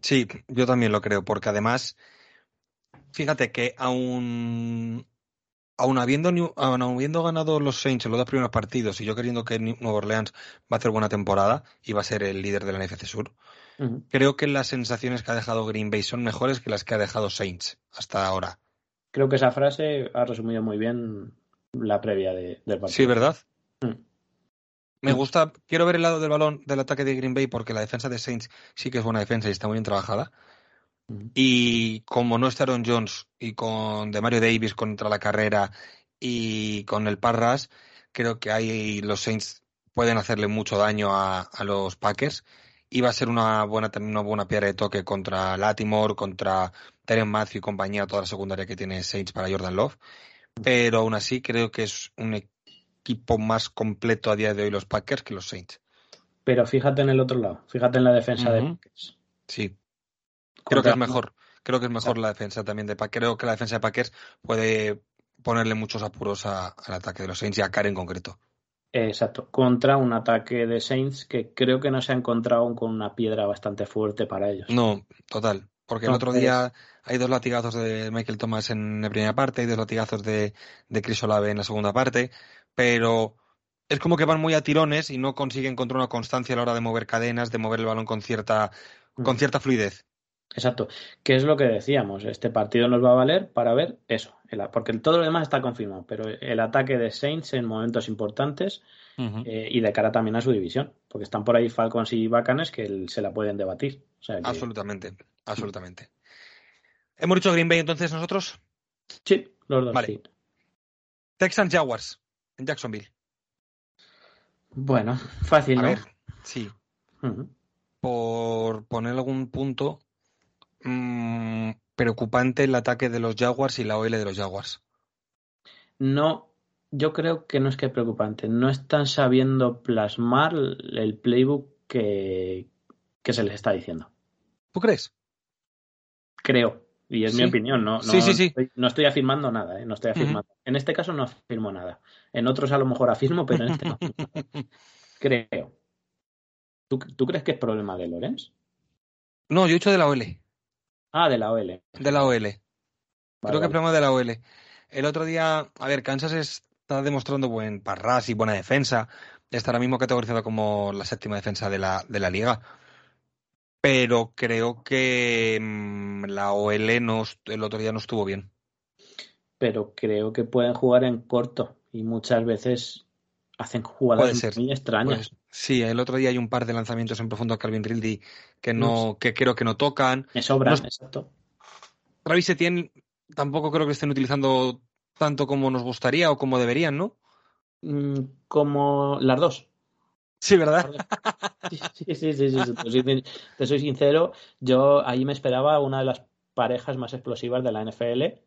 Sí, yo también lo creo, porque además, fíjate que aún, aún habiendo, aún habiendo ganado los Saints en los dos primeros partidos y yo queriendo que Nueva Orleans va a hacer buena temporada y va a ser el líder de la NFC Sur, creo que las sensaciones que ha dejado Green Bay son mejores que las que ha dejado Saints hasta ahora. Creo que esa frase ha resumido muy bien la previa de- del partido. Sí, ¿verdad? Mm. Me gusta, quiero ver el lado del balón del ataque de Green Bay porque la defensa de Saints sí que es buena defensa y está muy bien trabajada. Y como no está Aaron Jones y con de Mario Davis contra la carrera y con el Parras, creo que ahí los Saints pueden hacerle mucho daño a, a los Packers. Y va a ser una buena, una buena piedra de toque contra Latimore, contra Tyron Matthew y compañía, toda la secundaria que tiene Saints para Jordan Love. Pero aún así creo que es un equipo más completo a día de hoy los Packers que los Saints. Pero fíjate en el otro lado, fíjate en la defensa de Ujú. Packers. Sí, creo que es mejor. Creo que es mejor la defensa también de Packers. Creo que la defensa de Packers puede ponerle muchos apuros a- al ataque de los Saints y a Karen en concreto. Exacto, contra un ataque de Saints que creo que no se ha encontrado con una piedra bastante fuerte para ellos. No, total. Porque el otro día hay dos latigazos de Michael Thomas en la primera parte y dos latigazos de, de Chris Olave en la segunda parte, pero es como que van muy a tirones y no consiguen encontrar una constancia a la hora de mover cadenas, de mover el balón con cierta, con Mm. cierta fluidez. Exacto. ¿Qué es lo que decíamos? Este partido nos va a valer para ver eso. el- porque todo lo demás está confirmado, pero el ataque de Saints en momentos importantes eh, y de cara también a su división, porque están por ahí Falcons y Bacanes que el- se la pueden debatir. O sea que- Absolutamente, absolutamente. Hemos dicho Green Bay entonces nosotros. Sí, los dos, Vale. sí. Texans Jaguars en Jacksonville. Bueno, fácil, A ¿no? ver, sí, por poner algún punto mm, preocupante el ataque de los Jaguars y la OL de los Jaguars. No, yo creo que no es que es preocupante. No están sabiendo plasmar el playbook que, que se les está diciendo. ¿Tú crees? Creo. Y es Sí. mi opinión, no, no, Sí, sí, sí. Estoy, no estoy afirmando nada, ¿eh? no estoy afirmando. En este caso no afirmo nada. En otros a lo mejor afirmo, pero en este no. [LAUGHS] Creo. ¿Tú, tú crees que es problema de Lorenz? No, yo he dicho de la OL. Ah, de la OL. De la OL. Vale, Creo que es problema de la OL. El otro día, a ver, Kansas es, está demostrando buen parras y buena defensa. Está ahora mismo categorizado como la séptima defensa de la, de la liga. Pero creo que mm, la OL no, el otro día no estuvo bien. Pero creo que pueden jugar en corto y muchas veces hacen jugadas muy extrañas. sí, el otro día hay un par de lanzamientos en profundo a Calvin Ridley que no, que creo que no tocan. Me sobran, exacto. Travis Etienne tampoco creo que estén utilizando tanto como nos gustaría o como deberían, ¿no? Mm, como las dos. Sí, ¿verdad? Sí, sí, sí, sí, Te soy sincero, yo ahí me esperaba una de las parejas más explosivas de la NFL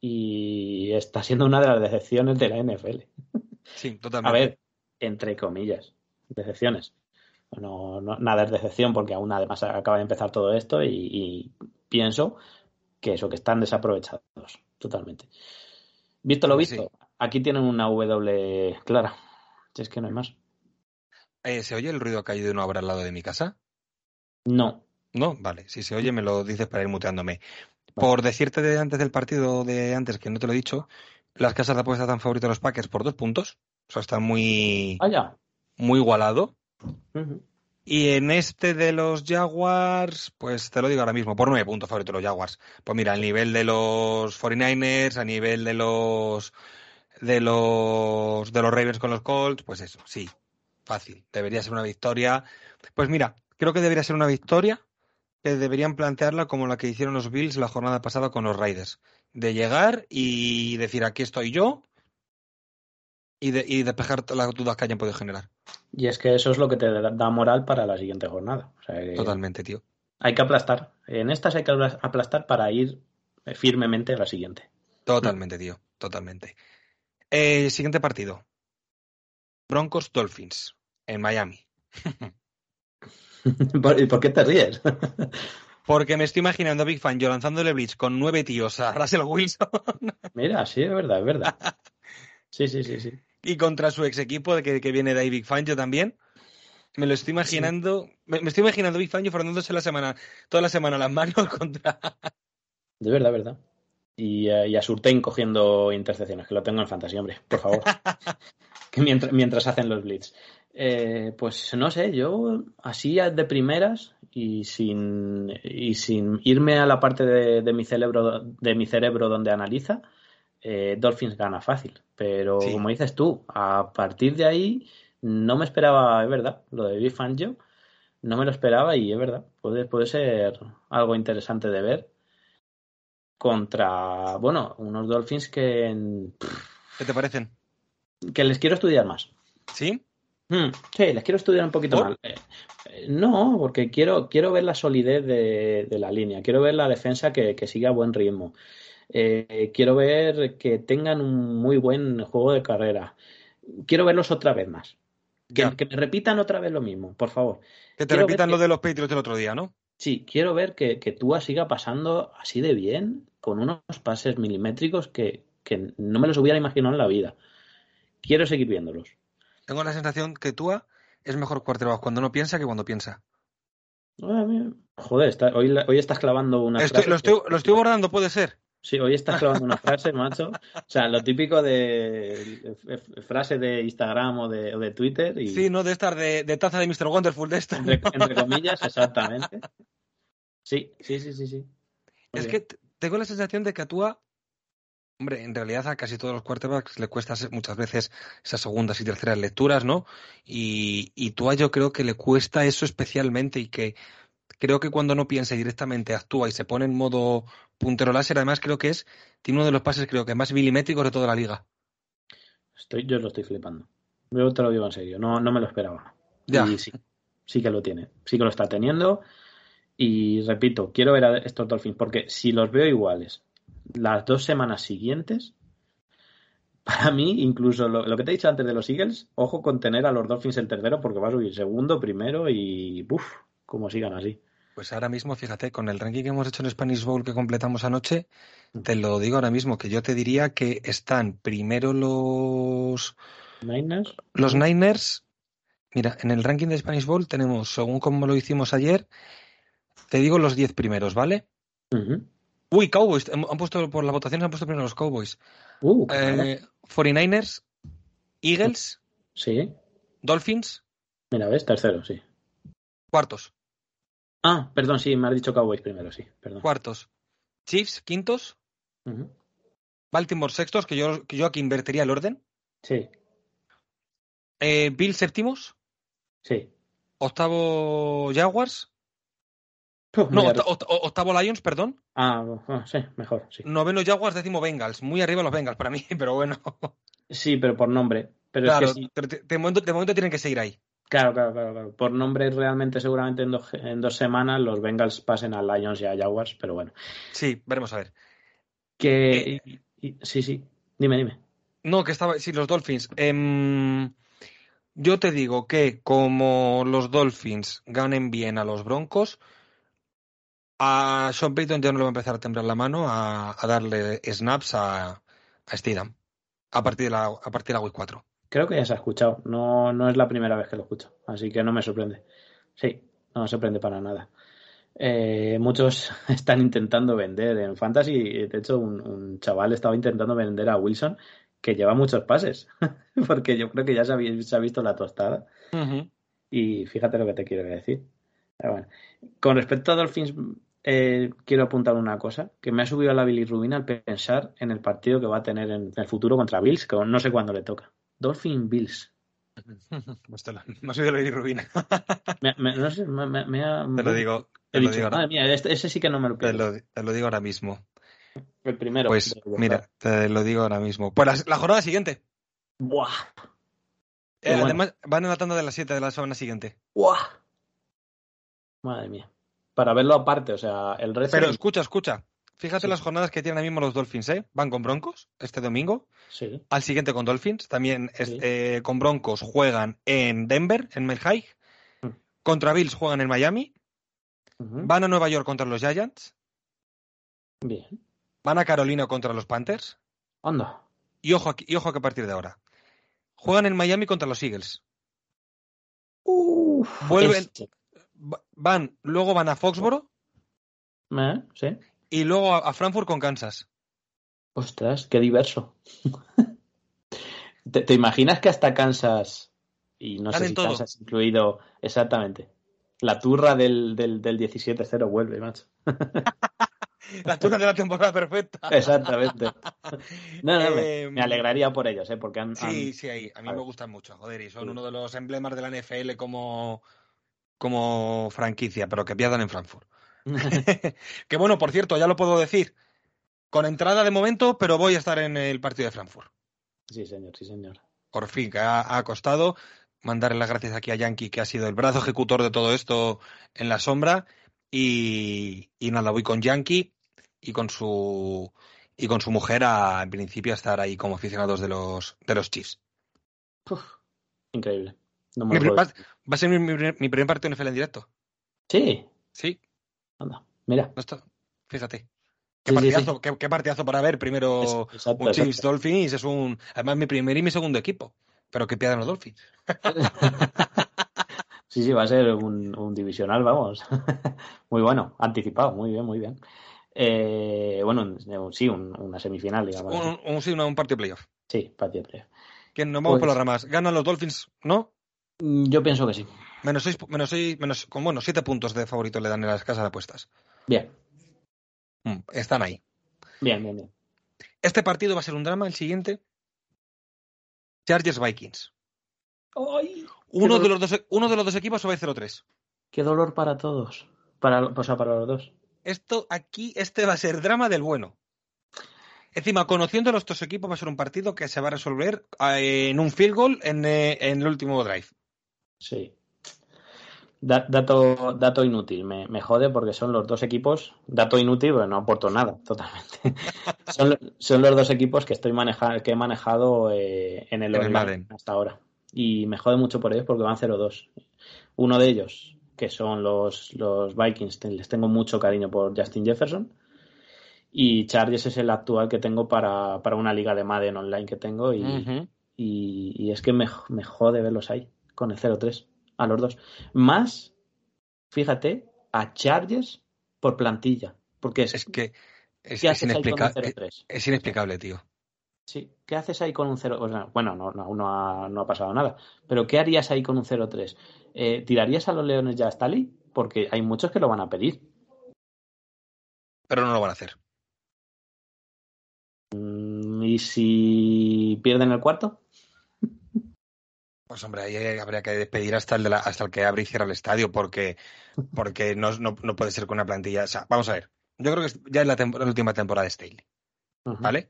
y está siendo una de las decepciones de la NFL. Sí, [LAUGHS] totalmente. A ver, entre comillas, decepciones. No, nada es decepción porque aún además acaba de empezar todo esto y, pienso que eso, que están desaprovechados totalmente. Visto lo visto, aquí tienen una W clara. Si es que no hay más. Eh, ¿Se oye el ruido que hay de una obra al lado de mi casa? No. No, vale. Si se oye, me lo dices para ir muteándome. Por decirte de antes del partido de antes, que no te lo he dicho, las casas de apuesta están favoritas de los Packers por dos puntos. O sea, está muy, muy igualado. Y en este de los Jaguars, pues te lo digo ahora mismo, por nueve puntos favorito los Jaguars. Pues mira, al nivel de los 49ers, a nivel de los de los de los Ravens con los Colts, pues eso, sí, fácil. Debería ser una victoria. Pues mira, creo que debería ser una victoria que deberían plantearla como la que hicieron los Bills la jornada pasada con los Raiders. De llegar y decir aquí estoy yo y, de, y despejar las dudas que hayan podido generar. Y es que eso es lo que te da moral para la siguiente jornada. Totalmente, tío. Hay que aplastar. En estas hay que aplastar para ir firmemente a la siguiente. Totalmente, tío. Totalmente. Eh, siguiente partido. Broncos Dolphins en Miami. [LAUGHS] [LAUGHS] ¿Y por qué te ríes? [LAUGHS] Porque me estoy imaginando a Big Fan yo lanzándole Blitz con nueve tíos a Russell Wilson. [LAUGHS] Mira, sí, es verdad, es verdad. Sí, sí, sí, sí. Y contra su ex equipo que, que viene de ahí Big Fangio también. Me lo estoy imaginando. Me, estoy imaginando a Big Fangio frotándose la semana, toda la semana las manos contra. De verdad, verdad. Y, eh, y a Surtain cogiendo intercepciones, que lo tengo en fantasía, hombre, por favor. que mientras, mientras hacen los blitz. Eh, pues no sé, yo así de primeras y sin, y sin irme a la parte de, mi cerebro de mi cerebro donde analiza, eh, Dolphins gana fácil. Pero como dices tú, a partir de ahí no me esperaba, es verdad, lo de Big Fangio, no me lo esperaba y es verdad, puede, puede ser algo interesante de ver contra, bueno, unos Dolphins que... ¿Qué te parecen? Que les quiero estudiar más. ¿Sí? Hmm, sí, les quiero estudiar un poquito más. Eh, no, porque quiero, quiero ver la solidez de, la línea, quiero ver la defensa que, siga a buen ritmo. Eh, quiero ver que tengan un muy buen juego de carrera. Quiero verlos otra vez más. Que, me repitan otra vez lo mismo, por favor. Que te repitan lo de los Patriots del otro día, ¿no? Sí, quiero ver que, que Tua siga pasando así de bien, con unos pases milimétricos que, que no me los hubiera imaginado en la vida. Quiero seguir viéndolos. Tengo la sensación que Tua es mejor quarterback cuando no piensa que cuando piensa. Joder, hoy, hoy, estás clavando una frase. Lo estoy, lo estoy bordando, puede ser. Sí, hoy estás clavando una [LAUGHS] frase, macho. O sea, lo típico de frase de Instagram o de, de Twitter. Y... Sí, no de estar de, taza de Mr. Wonderful de esta. Entre, [LAUGHS] comillas, exactamente. Sí, sí, sí, sí. sí. es que tengo la sensación de que a Tua Hombre, en realidad a casi todos los quarterbacks le cuesta muchas veces esas segundas y terceras lecturas, ¿no? Y, y tú yo creo que le cuesta eso especialmente y que creo que cuando no piensa directamente actúa y se pone en modo puntero láser, además creo que es, tiene uno de los pases creo que más milimétricos de toda la liga. Estoy, yo lo estoy flipando. Yo te lo digo en serio, no, no me lo esperaba. Ya. Y sí, sí que lo tiene, sí que lo está teniendo. Y repito, quiero ver a estos Dolphins, porque si los veo iguales las dos semanas siguientes, [LAUGHS] para mí, incluso lo, que te he dicho antes de los Eagles, ojo con tener a los Dolphins el tercero porque va a subir segundo, primero y ¡buf! como sigan así. Pues ahora mismo, fíjate, con el ranking que hemos hecho en Spanish Bowl que completamos anoche, te lo digo ahora mismo, que yo te diría que están primero los Niners. Los Niners. Mira, en el ranking de Spanish Bowl tenemos, según como lo hicimos ayer, te digo los 10 primeros, ¿vale? Uy, Cowboys. Han puesto por las votaciones han puesto primero los Cowboys. Uh, 49ers, Eagles, Sí. Dolphins, Mira, ¿ves? Tercero, sí. cuartos. Ah, perdón, sí, me has dicho Cowboys primero, sí. Perdón. Cuartos. Chiefs, quintos. Baltimore, sextos, que yo, que yo aquí invertiría el orden. Sí, Eh, Bills, séptimos. sí. Octavo, Jaguars. No, octa- octavo, Lions, perdón. Ah, ah, sí, mejor, sí. Noveno, Jaguars, décimo, Bengals. Muy arriba los Bengals para mí, [LAUGHS] pero bueno. Sí, pero por nombre. Pero claro, es que sí. de, de momento, de momento tienen que seguir ahí. Claro, claro, claro, claro. Por nombre, realmente, seguramente en dos, en dos semanas los Bengals pasen a Lions y a Jaguars, pero bueno. Sí, veremos a ver. Que. Eh, y- y- sí, sí. Dime, dime. No, que estaba. Sí, los Dolphins. Em, yo te digo que como los Dolphins ganen bien a los Broncos, a Sean Payton ya no le va a empezar a temblar la mano a, a darle snaps a, a Steedham a partir de la, a partir de la week 4. Creo que ya se ha escuchado. No, no es la primera vez que lo escucho, así que no me sorprende. Sí, no me sorprende para nada. Eh, muchos [LAUGHS] están intentando vender en Fantasy. De hecho, un, un chaval estaba intentando vender a Wilson que lleva muchos pases, [LAUGHS] porque yo creo que ya se, ha visto la tostada. Y fíjate lo que te quiero decir. Pero bueno. Con respecto a Dolphins, eh, quiero apuntar una cosa, que me ha subido a la bilirrubina al pensar en el partido que va a tener en el futuro contra Bills, que no sé cuándo le toca. Dolphin Bills. [LAUGHS] Me ha subido la bilirrubina. [LAUGHS] Me, me- no sé, me, ha- Te lo digo, He te lo dicho, digo ahora, madre mía, este- ese sí que no me lo te lo, te lo digo ahora mismo. El primero. Pues mira, te lo digo ahora mismo. Pues la, la jornada siguiente. Buah. Eh, bueno. Además, van en la tanda de las 7 de la semana siguiente. Buah. Madre mía. Para verlo aparte, o sea, el resto. Pero escucha, escucha. Fíjate Sí. las jornadas que tienen ahora mismo los Dolphins, ¿eh? Van con Broncos este domingo. Sí. Al siguiente con Dolphins. También Sí. eh, con Broncos juegan en Denver, en Melhigh. Mm. Contra Bills juegan en Miami. Van a Nueva York contra los Giants. Bien. Van a Carolina contra los Panthers. Anda. Y ojo, aquí- y ojo que a partir de ahora. Juegan en Miami contra los Eagles. Uf, Vuelven- este. Va- Van, luego van a Foxboro ¿Eh? Sí. y luego a, Frankfurt con Kansas. Ostras, qué diverso. [LAUGHS] ¿Te, te imaginas que hasta Kansas, y no sé si todo. Kansas incluido exactamente, la turra del, del, del 17-0 vuelve, macho. [LAUGHS] La turna de la temporada perfecta. [LAUGHS] Exactamente. No, no, me, Eh, me alegraría por ellos, ¿eh? porque han, Sí, han- sí, ahí. a mí a me gustan mucho, joder, y son uno de los emblemas de la NFL como, como franquicia, pero que pierdan en Frankfurt. [LAUGHS] [LAUGHS] que bueno, por cierto, ya lo puedo decir. Con entrada de momento, pero voy a estar en el partido de Frankfurt. Sí, señor, sí, señor. Por fin, que ha, ha costado mandarle las gracias aquí a Yankee, que ha sido el brazo ejecutor de todo esto en la sombra. Y, y nada, voy con Yankee y con su y con su mujer a, en principio, a estar ahí como aficionados de los, de los Chiefs. Uf, increíble. No me va, a ser mi, mi primer- mi primer partido en NFL en directo. Sí, Sí, anda, mira. no está. Fíjate. Qué Sí, sí, sí. partidazo, Qué, qué partidazo para ver. Primero Es- exacto, un Chiefs. Dolphins es un. Además, mi primer y mi segundo equipo. Pero que pierdan los Dolphins. [LAUGHS] Sí, sí, va a ser un, un divisional, vamos. [LAUGHS] muy bueno, anticipado, muy bien, muy bien. Eh, bueno, sí, un- una semifinal, digamos. Un, un, sí, un partido playoff. Sí, partido playoff. Que nos vamos Pues- por las ramas. Ganan los Dolphins, ¿no? Mm, Yo pienso que sí. Menos seis, menos seis, menos, con bueno, siete puntos de favorito le dan en las casas de apuestas. Bien, Mm, están ahí. bien, bien, bien. Este partido va a ser un drama, el siguiente. Chargers Vikings. ¡Ay! Uno de, los dos, uno de los dos equipos se va a ir 0-3. Qué dolor para todos. Para, o sea, para los dos. Esto aquí, este va a ser drama del bueno. Encima, conociendo a los dos equipos, va a ser un partido que se va a resolver eh, en un field goal en, eh, en el último drive. Sí. Da- dato, dato inútil, me, me jode porque son los dos equipos, dato inútil, pero no aporto nada, [LAUGHS] totalmente. son, son los dos equipos que estoy maneja, que he manejado eh, en el En el Madden. hasta ahora. Y me jode mucho por ellos porque van 0-2. Uno de ellos, que son los, los Vikings, les tengo mucho cariño por Justin Jefferson. Y Chargers es el actual que tengo para, para una liga de Madden online que tengo. Y, y, y es que me, me jode verlos ahí, con el 0-3, a los dos. Más, fíjate, a Chargers por plantilla. Porque es, Es que es, ¿qué es haces ahí con el inexplica- 0-3? es inexplicable, tío. Sí, ¿qué haces ahí con un 0? O sea, bueno, no, no, no, ha, no ha pasado nada. Pero ¿qué harías ahí con un 0-3? Eh, ¿Tirarías a los Leones ya a Stali? Porque hay muchos que lo van a pedir. Pero no lo van a hacer. Mm, ¿Y si pierden el cuarto? Pues hombre, ahí habría que despedir hasta el, de la, hasta el que abre y cierra el estadio, porque, porque no, no, no puede ser con una plantilla. O sea, vamos a ver. Yo creo que ya es la, la última temporada de Staley. ¿Vale?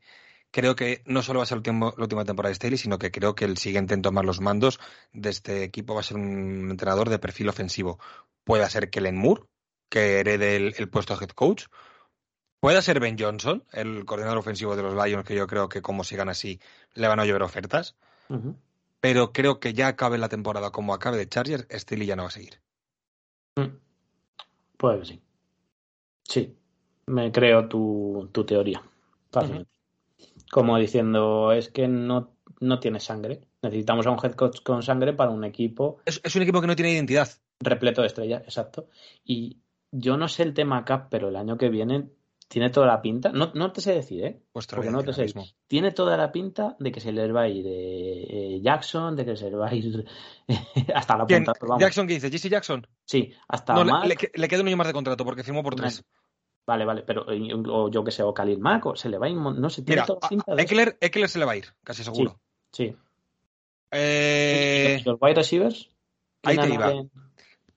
Creo que no solo va a ser la última temporada de Staley, sino que creo que el siguiente en tomar los mandos de este equipo va a ser un entrenador de perfil ofensivo. Puede ser Kellen Moore, que herede el, el puesto de head coach. Puede ser Ben Johnson, el coordinador ofensivo de los Lions, que yo creo que como sigan así le van a llover ofertas. Pero creo que ya acabe la temporada como acabe de Chargers, Staley ya no va a seguir. Mm. Puede que sí. Sí, me creo tu, tu teoría. Fácilmente. Como diciendo, es que no, no tiene sangre. Necesitamos a un head coach con sangre para un equipo Es, es un equipo que no tiene identidad. repleto de estrellas, exacto. Y yo no sé el tema cap, pero el año que viene tiene toda la pinta. No, no te sé decir, ¿eh? Pues Porque no te sé. mismo. Tiene toda la pinta de que se les va a ir eh, eh, Jackson, de que se les va a ir [LAUGHS] hasta la punta. pero vamos. Jackson, ¿qué dice? ¿JC Jackson? Sí, hasta No, le, le le queda un año más de contrato porque firmó por tres. Vale, vale, pero eh, o yo que sé, o Khalil Mack, o se le va a ir, no sé, tiene Mira, toda la pinta de. Eckler, Eckler se le va a ir, casi seguro. Sí. Eh, ¿Y los wide receivers? ahí te iba. Allen,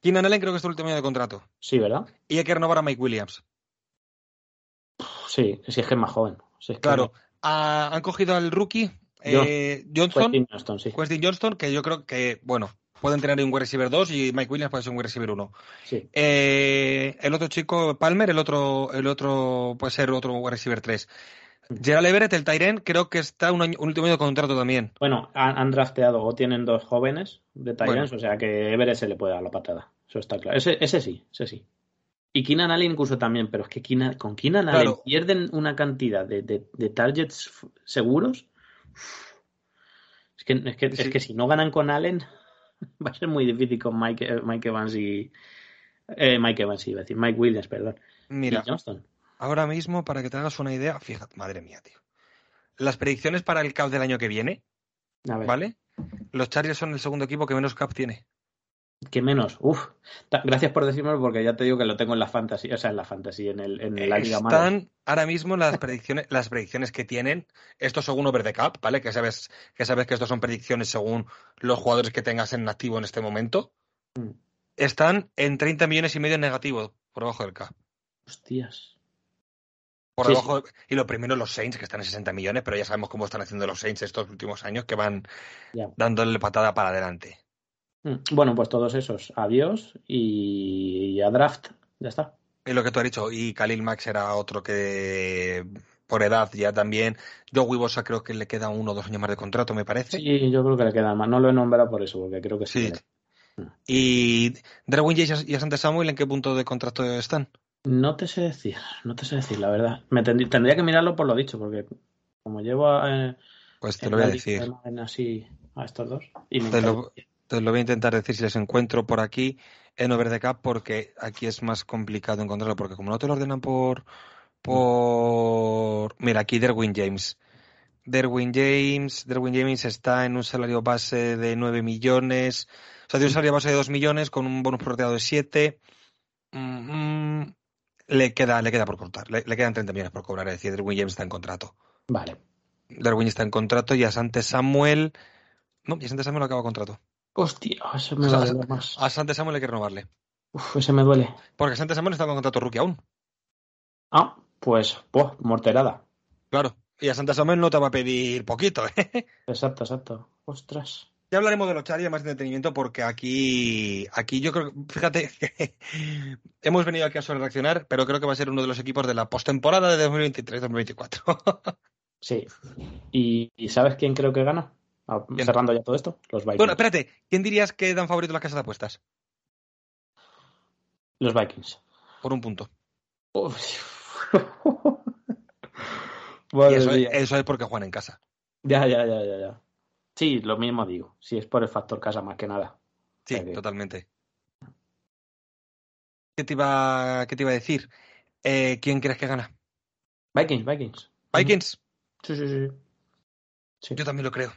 Keenan Allen creo que es el último año de contrato. Sí, ¿verdad? Y hay que renovar a Mike Williams. Sí, si es que es más joven. Si es que Claro. Ah, han cogido al rookie eh, Johnson, Quentin Johnston, sí. Johnston, que yo creo que, bueno, pueden tener un wide receiver 2 y Mike Williams puede ser un wide receiver 1. sí. Eh, el otro chico, Palmer, el otro, el otro puede ser otro wide receiver 3. Gerald Everett, el Tyren, creo que está un, año- un último año de contrato también. Bueno, han, han drafteado o tienen dos jóvenes de Bueno. o sea que Everett se le puede dar la patada. Eso está claro. Ese, ese sí, ese sí. Y Keenan Allen incluso también, pero es que Keenan- con Keenan Allen Claro. pierden una cantidad de, de- de targets seguros. Es que, es, que, Sí. es que si no ganan con Allen, [LAUGHS] va a ser muy difícil con Mike, eh, Mike Evans y. eh, Mike Evans, iba a decir, Mike Williams, perdón. Mira, Y Johnston. ahora mismo, para que te hagas una idea, fíjate, madre mía, tío. Las predicciones para el cap del año que viene, A ver, ¿vale? Los Chargers son el segundo equipo que menos cap tiene. ¿Qué menos? Uf. Gracias por decírmelo porque ya te digo que lo tengo en la fantasy, o sea, en la fantasy, en, el, en la liga. Están ahora mismo las predicciones, las predicciones que tienen, esto según over the cap, ¿vale? Que sabes, que sabes que estos son predicciones según los jugadores que tengas en activo en este momento. Mm. Están en 30 millones y medio en negativo, por debajo del cap. Hostias. Por Sí, debajo, y lo primero los Saints, que están en 60 millones, pero ya sabemos cómo están haciendo los Saints estos últimos años, que van dándole patada para adelante. Mm, Bueno, pues todos esos. Adiós y a draft. Ya está. Y lo que tú has dicho, y Khalil Max era otro que por edad ya también. Joey Bosa creo que le queda uno o dos años más de contrato, me parece. Sí, yo creo que le queda más. No lo he nombrado por eso, porque creo que sí. Sí. Y Derwin James y Asante Samuel, ¿en qué punto de contrato están? No te sé decir, no te sé decir, la verdad. Me tendrí- tendría que mirarlo por lo dicho, porque como llevo eh, Pues te lo voy a decir. así a estos dos. Y me Te lo, te lo voy a intentar decir si les encuentro por aquí en Over the Cap, porque aquí es más complicado encontrarlo, porque como no te lo ordenan por. por. Mira, aquí Derwin James. Derwin James, Derwin James está en un salario base de 9 millones, o sea, tiene un salario base de 2 millones con un bonus prorrateado de 7. Mm, mm, le queda, le queda por cortar, le, le quedan 30 millones por cobrar, es decir, Derwin James está en contrato. Vale. Derwin está en contrato y Asante Samuel. No, y Asante Samuel acaba contrato. Hostia, eso me O sea, va a más. A Asante Samuel hay que renovarle. Uf, ese me duele. Porque Asante Samuel está con contrato rookie aún. Ah, pues, pues, morterada. Claro. Y Asante Samuel no te va a pedir poquito. ¿eh? Exacto, exacto. Ostras. Ya hablaremos de los Chargers más de entretenimiento porque aquí, aquí yo creo, fíjate, que [LAUGHS] hemos venido aquí a reaccionar, pero creo que va a ser uno de los equipos de la postemporada de 2023-2024. [LAUGHS] Sí. ¿Y, y sabes quién creo que gana? Ah. Cerrando ya todo esto, los Vikings. bueno, espérate, ¿quién dirías que dan favorito las casas de apuestas? Los Vikings. Por un punto. [LAUGHS] Y eso, es- mía. eso es porque juegan en casa. Ya, ya, ya, ya, ya. Sí, lo mismo digo. Si es por el factor casa más que nada. Sí, totalmente. ¿Qué te iba, qué te iba a decir? Eh, ¿Quién crees que gana? Vikings, Vikings. Vikings. Sí, sí, sí. Yo también lo creo.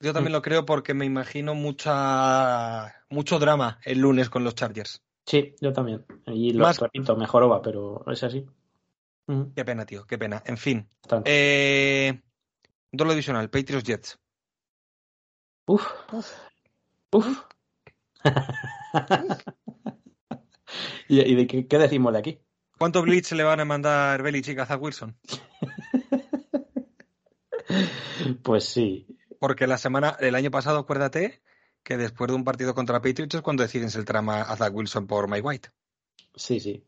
Yo también mm. lo creo porque me imagino mucha mucho drama el lunes con los Chargers. Sí, yo también. Y lo Más... repito, mejoró va, pero es así. Qué pena, tío, qué pena. En fin. Eh, Dolo divisional, Patriots Jets. Uf. Uf. [LAUGHS] ¿Y, de qué, decimos de aquí? ¿Cuánto blitz le van a mandar Belichick a Zach Wilson? [LAUGHS] pues sí. Porque la semana, el año pasado, acuérdate que después de un partido contra Patriots es cuando deciden el trama a Zach Wilson por Mike White. Sí, sí.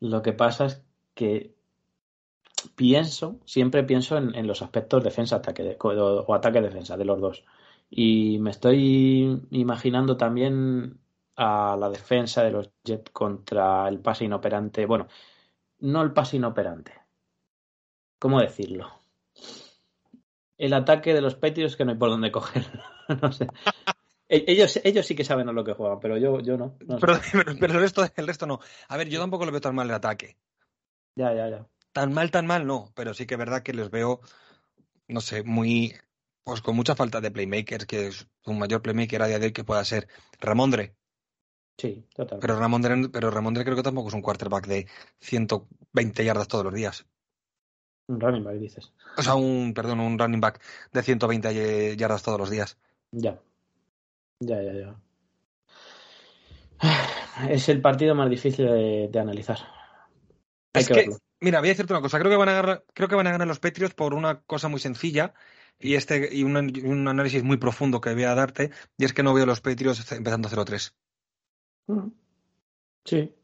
Lo que pasa es que pienso, siempre pienso en, los aspectos defensa-ataque o ataque-defensa de los dos. Y me estoy imaginando también a la defensa de los Jets contra el pase inoperante. Bueno, no el pase inoperante. ¿Cómo decirlo? El ataque de los Patriots que no hay por dónde coger. [LAUGHS] no sé. E-, ellos, ellos sí que saben a lo que juegan, pero yo, yo no. [LAUGHS] pero, el, resto, el resto no. A ver, yo tampoco lo veo tan mal el ataque. Ya, ya, ya. Tan mal, tan mal no, pero sí que es verdad que les veo, no sé, muy, pues con mucha falta de playmakers, que es un mayor playmaker a día de hoy que pueda ser Ramondre. Sí, total. Pero Ramondre, pero Ramondre creo que tampoco es un quarterback de 120 yardas todos los días. Un running back, dices. O sea, un, perdón, un running back de 120 yardas todos los días. Ya. Ya, ya, ya. [SIGHS] Es el partido más difícil de, analizar. Hay es que, mira, voy a decirte una cosa. Creo que van a ganar, creo que van a ganar los Patriots por una cosa muy sencilla y este y un, un, análisis muy profundo que voy a darte y es que no veo los Patriots empezando 0-3. Mm. Sí.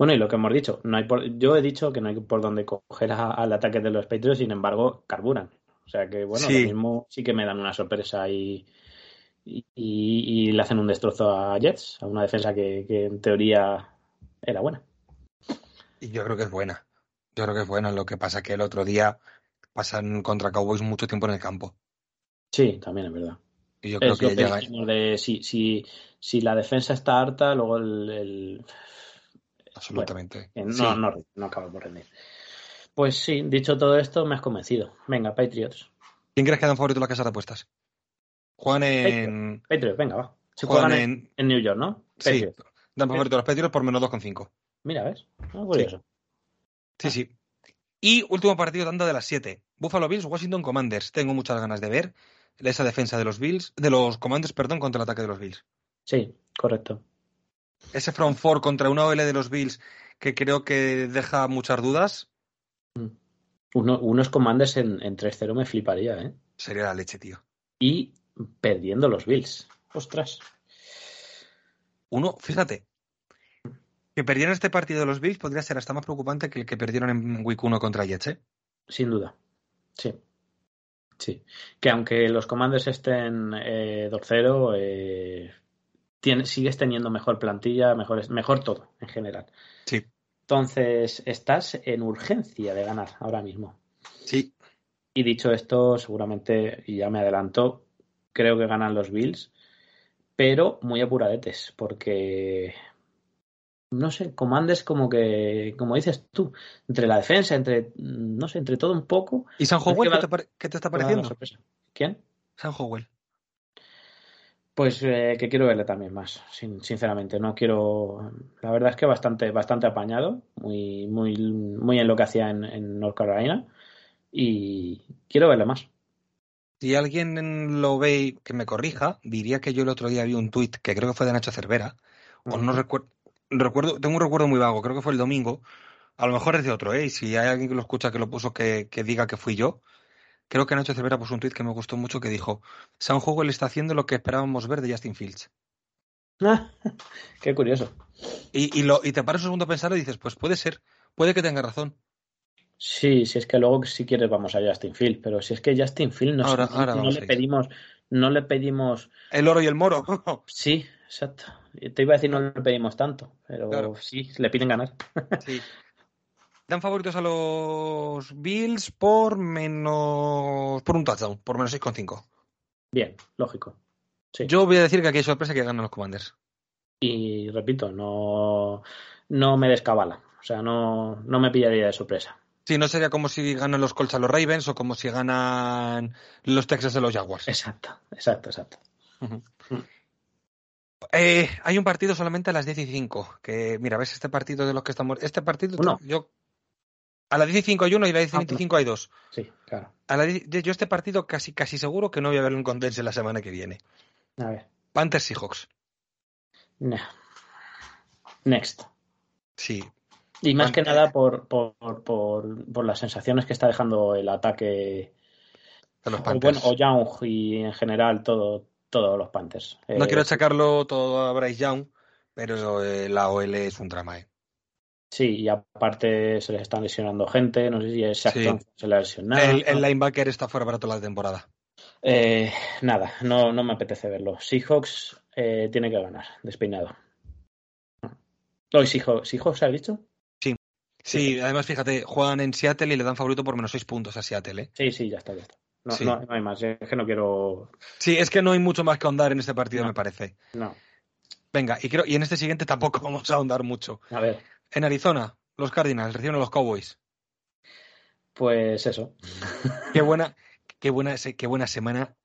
Bueno, y lo que hemos dicho, no hay yo he dicho que no hay por dónde coger al ataque de los Patriots, sin embargo, carburan. O sea que, bueno, lo mismo sí que me dan una sorpresa y, y, le hacen un destrozo a Jets, a una defensa que, que, en teoría era buena. Y yo creo que es buena. Yo creo que es buena. Lo que pasa que el otro día pasan contra Cowboys mucho tiempo en el campo. Sí, también es verdad. Y yo creo que, llega... de, si, si, si, la defensa está harta, luego el. Absolutamente. no, no, no acaba por rendir. Pues sí, dicho todo esto, me has convencido. Venga, Patriots. ¿Quién crees que dan favorito la casa de apuestas? Juan en. Patriots, venga, va. Se juegan en... en, New York, ¿no? Sí, dan favorito a los Patriots por menos 2,5. Mira, ¿ves? Ah, curioso. Sí, sí. Y último partido tanda de las 7. Buffalo Bills, Washington Commanders. Tengo muchas ganas de ver esa defensa de los Bills, de los Commanders, perdón, contra el ataque de los Bills. Sí, correcto. Ese front four contra una OL de los Bills que creo que deja muchas dudas. Mm. unos Commanders en, en 3-0 me fliparía, ¿eh? Sería la leche, tío. Y perdiendo los Bills. Ostras. Uno, fíjate, que perdieran este partido de los Bills podría ser hasta más preocupante que el que perdieron en Week 1 contra Jets, ¿eh? Sin duda. Sí. Sí. Que aunque los comandos estén eh, 2-0, eh, sigues teniendo mejor plantilla, mejor, mejor todo en general. Sí. Entonces, estás en urgencia de ganar ahora mismo. Sí. Y dicho esto, seguramente, y ya me adelanto, creo que ganan los Bills, pero muy apuradetes, porque no sé, comandes como que, como dices tú, entre la defensa, entre, no sé, entre todo un poco. ¿Y San Howell qué, te, está pareciendo? ¿Quién? San Howell. Pues eh, que quiero verle también más, sinceramente. No quiero. La verdad es que bastante, bastante apañado, muy, muy, muy en lo que hacía en, en North Carolina. Y quiero verle más. Si alguien lo ve que me corrija, diría que yo el otro día vi un tuit que creo que fue de Nacho Cervera, o no recuerdo, recuerdo, tengo un recuerdo muy vago, creo que fue el domingo. A lo mejor es de otro, ¿eh? Y si hay alguien que lo escucha que lo puso que, diga que fui yo. Creo que Nacho Cervera puso un tweet que me gustó mucho que dijo: Juego le está haciendo lo que esperábamos ver de Justin Fields. Ah, [LAUGHS] qué curioso. Y, y, lo, y te paras un segundo a pensar y dices: Pues puede ser, puede que tenga razón. Sí, si es que luego si quieres vamos a Justin Fields, pero si es que Justin no, ahora, no le pedimos, no le pedimos el oro y el moro. [LAUGHS] sí, exacto. Te iba a decir no le pedimos tanto, pero sí, le piden ganar. sí. [LAUGHS] Dan favoritos a los Bills por menos. por un touchdown, por menos 6,5. Bien, lógico. Yo voy a decir que aquí hay sorpresa que ganan los Commanders. Y repito, no, no me descabala. O sea, no, no me pillaría de sorpresa. Sí, no sería como si ganan los Colts a los Ravens o como si ganan los Texas a los Jaguars. Exacto, exacto, exacto. Eh, hay un partido solamente a las 10 y 5. Que, mira, ves este partido de los que estamos. Este partido, Uno. yo. A las 10 y 5 hay uno y a las 10 y Ah, 25 hay dos. Sí, claro. A la 10 yo este partido casi, casi seguro que no voy a verlo en Condense la semana que viene. A ver. Panthers Seahawks. Nah. Next. Sí. Y más que nada por, por, por, por las sensaciones que está dejando el ataque. De los O, Panthers. bueno, o Young y en general todo, todos los Panthers. no Eh, quiero achacarlo todo a Bryce Young, pero eh, la OL es un drama, ¿eh? Sí, y aparte se les están lesionando gente. No sé si es Shaq Sí. Se le ha lesionado. el, el linebacker está fuera para toda la temporada. Eh, nada, no, no me apetece verlo. Seahawks eh, tiene que ganar, despeinado. Hoy Seahawks, ¿Seahawks has dicho? Sí, además, fíjate, juegan en Seattle y le dan favorito por menos 6 puntos a Seattle, ¿eh? Sí, sí, ya está, ya está. No, Sí. no, no hay más, es que no quiero. Sí, es que no hay mucho más que ahondar en este partido, No. me parece. No, Venga, y creo, y en este siguiente tampoco [LAUGHS] vamos a ahondar mucho. a ver, En Arizona, los Cardinals reciben a los Cowboys. pues eso. Qué buena, [LAUGHS] qué buena, qué buena semana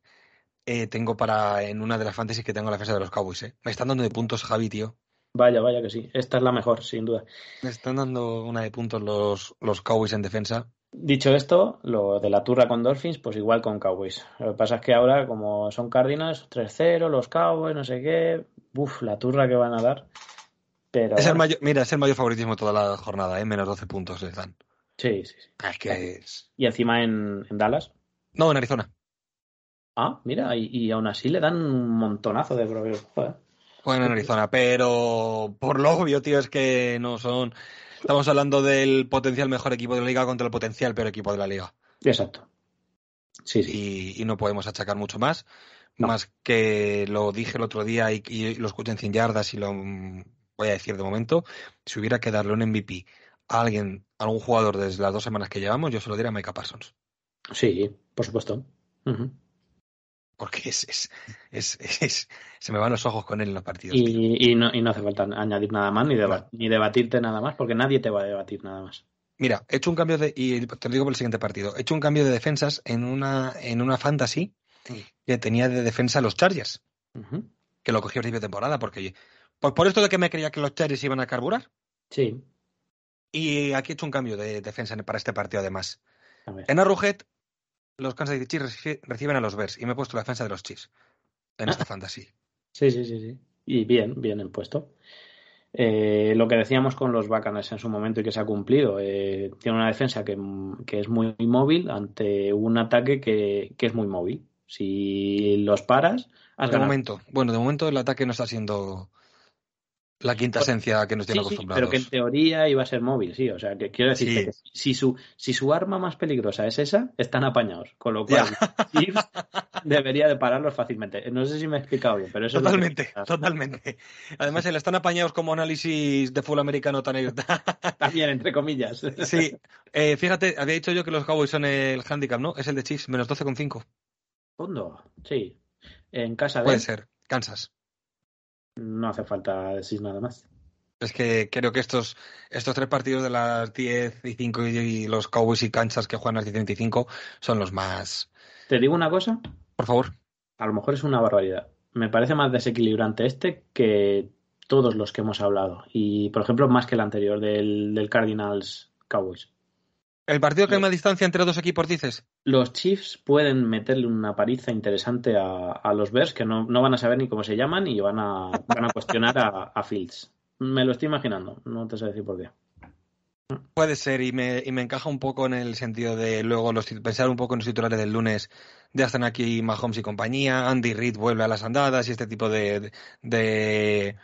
eh, tengo para en una de las fantasies que tengo en la defensa de los Cowboys, ¿eh? Me están dando de puntos, Javi, tío. Vaya, vaya que sí. Esta es la mejor, sin duda. Me están dando una de puntos los, los Cowboys en defensa. Dicho esto, lo de la turra con Dolphins, pues igual con Cowboys. Lo que pasa es que ahora, como son Cardinals, 3-0, los Cowboys, no sé qué. Uf, la turra que van a dar. Pero. Es el bueno, mayor, mira, es el mayor favoritismo toda la jornada, ¿eh? Menos 12 puntos les dan. Sí, sí, sí. Ah, Es que es... Y encima en, en Dallas. No, en Arizona. Ah, mira, y, y aún así le dan un montonazo de. Joder. Juegan en Arizona, pero por lo obvio, tío, es que no son. Estamos hablando del potencial mejor equipo de la liga contra el potencial peor equipo de la liga. Exacto. Sí, sí. Y, y no podemos achacar mucho más. No. Más que lo dije el otro día y, y lo escuché en 100 yardas y lo voy a decir de momento. Si hubiera que darle un MVP a alguien, a algún jugador desde las dos semanas que llevamos, yo se lo diría a Micah Parsons. Sí, por supuesto. Porque es, es, es, es- se me van los ojos con él en los partidos. Y, y no, y no hace falta añadir nada más ni, deba- No. ni debatirte nada más, porque nadie te va a debatir nada más. Mira, he hecho un cambio de, y te lo digo por el siguiente partido, he hecho un cambio de defensas en una, en una fantasy que tenía de defensa los Chargers, que lo cogí a principio de temporada, porque por, por esto de que me creía que los Chargers iban a carburar, Sí. y aquí he hecho un cambio de defensa para este partido además. En Arrowhead, los Kansas City Chiefs reci- reciben a los Bears, y me he puesto la defensa de los Chiefs en esta fantasy. Sí, sí, sí, sí. Y bien, bien el puesto. Eh, lo que decíamos con los Bacanas en su momento y que se ha cumplido, eh, tiene una defensa que, que es muy móvil ante un ataque que, que es muy móvil. Si los paras, has De ganado. momento, bueno, de momento el ataque no está siendo la quinta esencia que nos tiene Sí, sí, acostumbrados. pero que en teoría iba a ser móvil, sí. O sea, que quiero decirte Sí. que si su, si su arma más peligrosa es esa, están apañados. Con lo cual, [LAUGHS] debería de pararlos fácilmente. No sé si me he explicado bien, pero eso Totalmente, es que- totalmente. Además, se le están apañados como análisis de fútbol americano tan. [LAUGHS] También, entre comillas. sí, eh, fíjate, había dicho yo que los Cowboys son el handicap, ¿no? Es el de Chiefs, menos 12,5. Fondo, sí. En casa de Puede ser, Kansas. No hace falta decir nada más. Es que creo que estos, estos tres partidos de las 10 y 5 y, los Cowboys y Kansas que juegan a las 10 y 25 son los más. Te digo una cosa, Por favor. a lo mejor es una barbaridad. Me parece más desequilibrante este que todos los que hemos hablado. Y, por ejemplo, más que el anterior del, del Cardinals Cowboys. El partido que hay más distancia entre dos equipos, dices. Los Chiefs pueden meterle una paliza interesante a, a los Bears que no, no van a saber ni cómo se llaman y van a, van a cuestionar a, a Fields. Me lo estoy imaginando, no te sé decir por qué. Puede ser, y me, y me encaja un poco en el sentido de luego los, pensar un poco en los titulares del lunes. Ya están aquí Mahomes y compañía, Andy Reid vuelve a las andadas y este tipo de, de,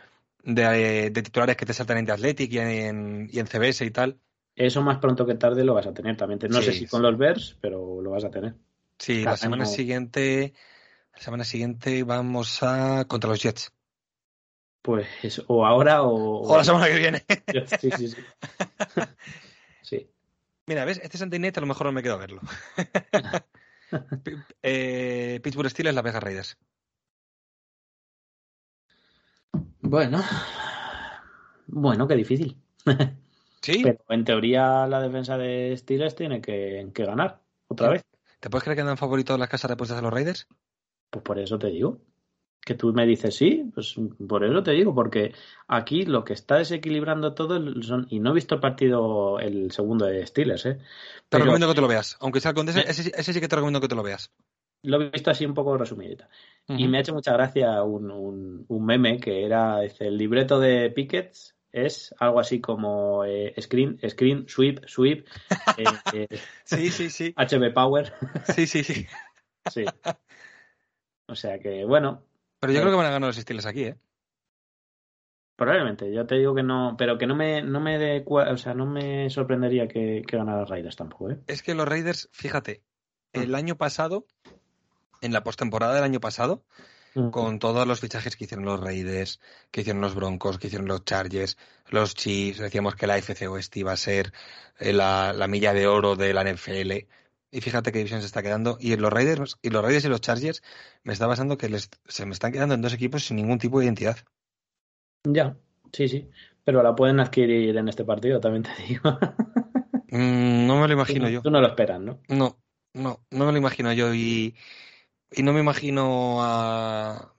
de, de titulares que te saltan en The Athletic y en, y en CBS y tal. Eso más pronto que tarde lo vas a tener también. No Sí, sé si con los Bears, pero lo vas a tener. Sí, Cada la semana año- siguiente, la semana siguiente vamos a contra los Jets. Pues o ahora o... [LAUGHS] O la semana que viene. [LAUGHS] Sí, sí, sí. [LAUGHS] Sí. Mira, ¿ves? Este Sunday Night a lo mejor no me quedo a verlo. Eh, Pittsburgh Steelers, Las Vegas Raiders. Bueno. Bueno, qué difícil. Sí. Pero en teoría la defensa de Steelers tiene que, que ganar otra vez. ¿Te puedes creer que andan favoritos las casas de apuestas de los Raiders? Pues por eso te digo. Que tú me dices sí, pues por eso te digo, porque aquí lo que está desequilibrando todo son, y no he visto el partido, el segundo de Steelers, ¿eh? Te recomiendo que te lo veas. Aunque sea con ese, ese, ese sí que te recomiendo que te lo veas. lo he visto así un poco resumidita. Y me ha hecho mucha gracia un, un, un meme que era, dice, el libreto de Pickets es algo así como eh, screen, screen, sweep, sweep, eh, eh, [LAUGHS] Sí, sí, sí. HB Power. Sí, sí, sí. [LAUGHS] Sí. O sea que, bueno, Pero yo creo que van a ganar los Steelers aquí, ¿eh? probablemente. Yo te digo que no, pero que no me, no me de, o sea, no me sorprendería que, que ganara Raiders tampoco, ¿eh? Es que los Raiders, fíjate, el año pasado, en la postemporada del año pasado, con todos los fichajes que hicieron los Raiders, que hicieron los Broncos, que hicieron los Chargers, los Chiefs, decíamos que la FC Oeste iba a ser eh, la, la milla de oro de la NFL. Y fíjate qué división se está quedando. Y los Raiders y los Raiders y los Chargers me está pasando que les, se me están quedando en dos equipos sin ningún tipo de identidad. Ya, sí, sí. Pero la pueden adquirir en este partido, también te digo. Mm, no me lo [LAUGHS] imagino Tú- yo. Tú no lo esperas, ¿no? No, no, no me lo imagino yo y, y no me imagino a,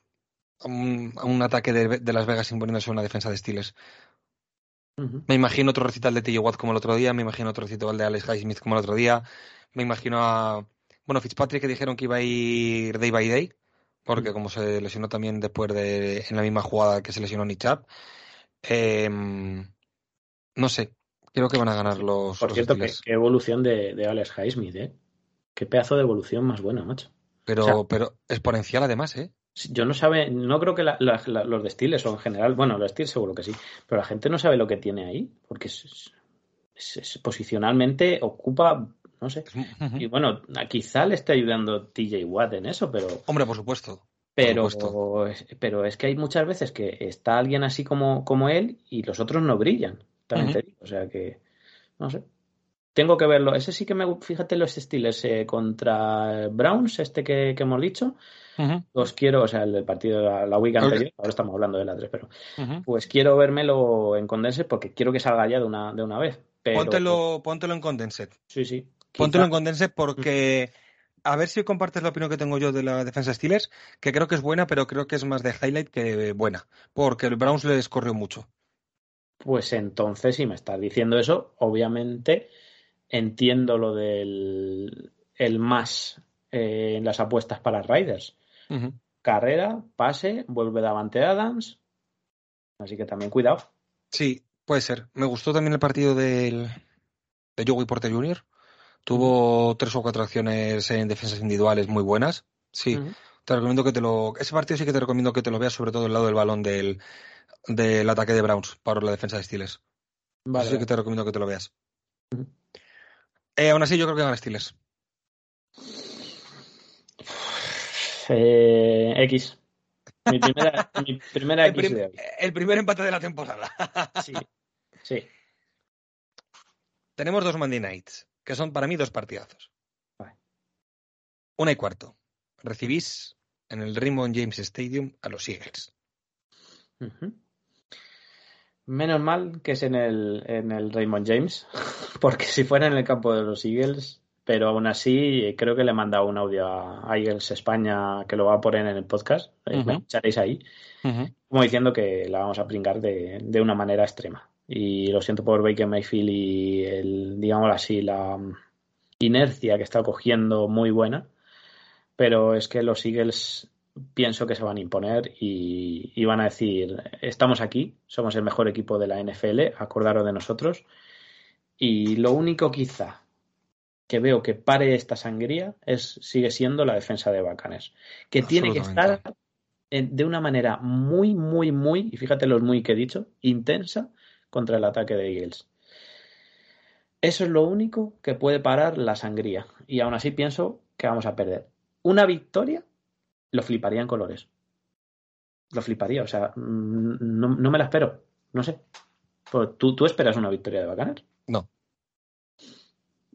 a un, a un ataque de, de Las Vegas imponiéndose una defensa de Steelers. Ujú. Me imagino otro recital de TJ Watt como el otro día, me imagino otro recital de Alex Highsmith como el otro día, me imagino a, bueno, Fitzpatrick que dijeron que iba a ir day by day, porque como se lesionó también después de, en la misma jugada que se lesionó Nichap, em, no sé, creo que van a ganar los, Por los cierto, qué evolución de, de Alex Highsmith, ¿eh? Qué pedazo de evolución más buena, macho. Pero, o sea- pero exponencial además, ¿eh? Yo no sabe, no creo que la- la- la- los de Steelers o en general, bueno, los Steelers seguro que sí, pero la gente no sabe lo que tiene ahí, porque es, es- es- posicionalmente ocupa, no sé. Y bueno, quizá le esté ayudando TJ Watt en eso, pero Hombre, por supuesto. pero, pero es que hay muchas veces que está alguien así como, como él y los otros no brillan, también te digo. O sea que, no sé. Tengo que verlo. Ese sí que me, fíjate los Steelers eh, contra Browns, este que, que hemos dicho. Los quiero, o sea, el del partido de la, la week anterior, ahora estamos hablando de la 3, pero pues quiero vérmelo en Condense porque quiero que salga ya de una, de una vez. Pero, Póntelo, póntelo en Condensed. Sí, sí. Póntelo en Condensed porque a ver si compartes la opinión que tengo yo de la defensa Steelers, que creo que es buena, pero creo que es más de highlight que buena, porque el Browns les corrió mucho. Pues entonces, si me estás diciendo eso, obviamente entiendo lo del el más eh, en las apuestas para Riders. Carrera, pase, vuelve Davante Adams. Así que también cuidado. Sí, puede ser. Me gustó también el partido del, de Joey Porter Jr. Tuvo tres o cuatro acciones en defensas individuales muy buenas. Sí, te recomiendo que te lo. Ese partido sí que te recomiendo que te lo veas, sobre todo el lado del balón del, del ataque de Browns para la defensa de Steelers. Vale, Eso sí que te recomiendo que te lo veas. Eh, aún así, yo creo que gana Steelers. Eh, X. Mi primera, [LAUGHS] mi primera El, X prim- de hoy. el primer empate de la temporada. [LAUGHS] Sí. Sí. Tenemos dos Monday Nights, que son para mí dos partidazos. Vale. Una y cuarto. Recibís en el Raymond James Stadium a los Eagles. Menos mal que es en el, en el Raymond James, [LAUGHS] porque si fuera en el campo de los Eagles, pero aún así creo que le he mandado un audio a Eagles España que lo va a poner en el podcast, eh, me escucharéis ahí, como diciendo que la vamos a pringar de, de una manera extrema. Y lo siento por Baker Mayfield y el, digamos así, la mm, inercia que está cogiendo muy buena, pero es que los Eagles pienso que se van a imponer y, y van a decir, estamos aquí, somos el mejor equipo de la NFL, acordaros de nosotros. Y lo único quizá que veo que pare esta sangría es sigue siendo la defensa de Bacanes, que tiene que estar en- de una manera muy, muy, muy, y fíjate los muy que he dicho, intensa contra el ataque de Eagles. Eso es lo único que puede parar la sangría. Y aún así pienso que vamos a perder. Una victoria lo fliparía en colores. Lo fliparía, o sea, mm, no, no me la espero. No sé. Pues, ¿tú, ¿Tú esperas una victoria de Bacaner? No.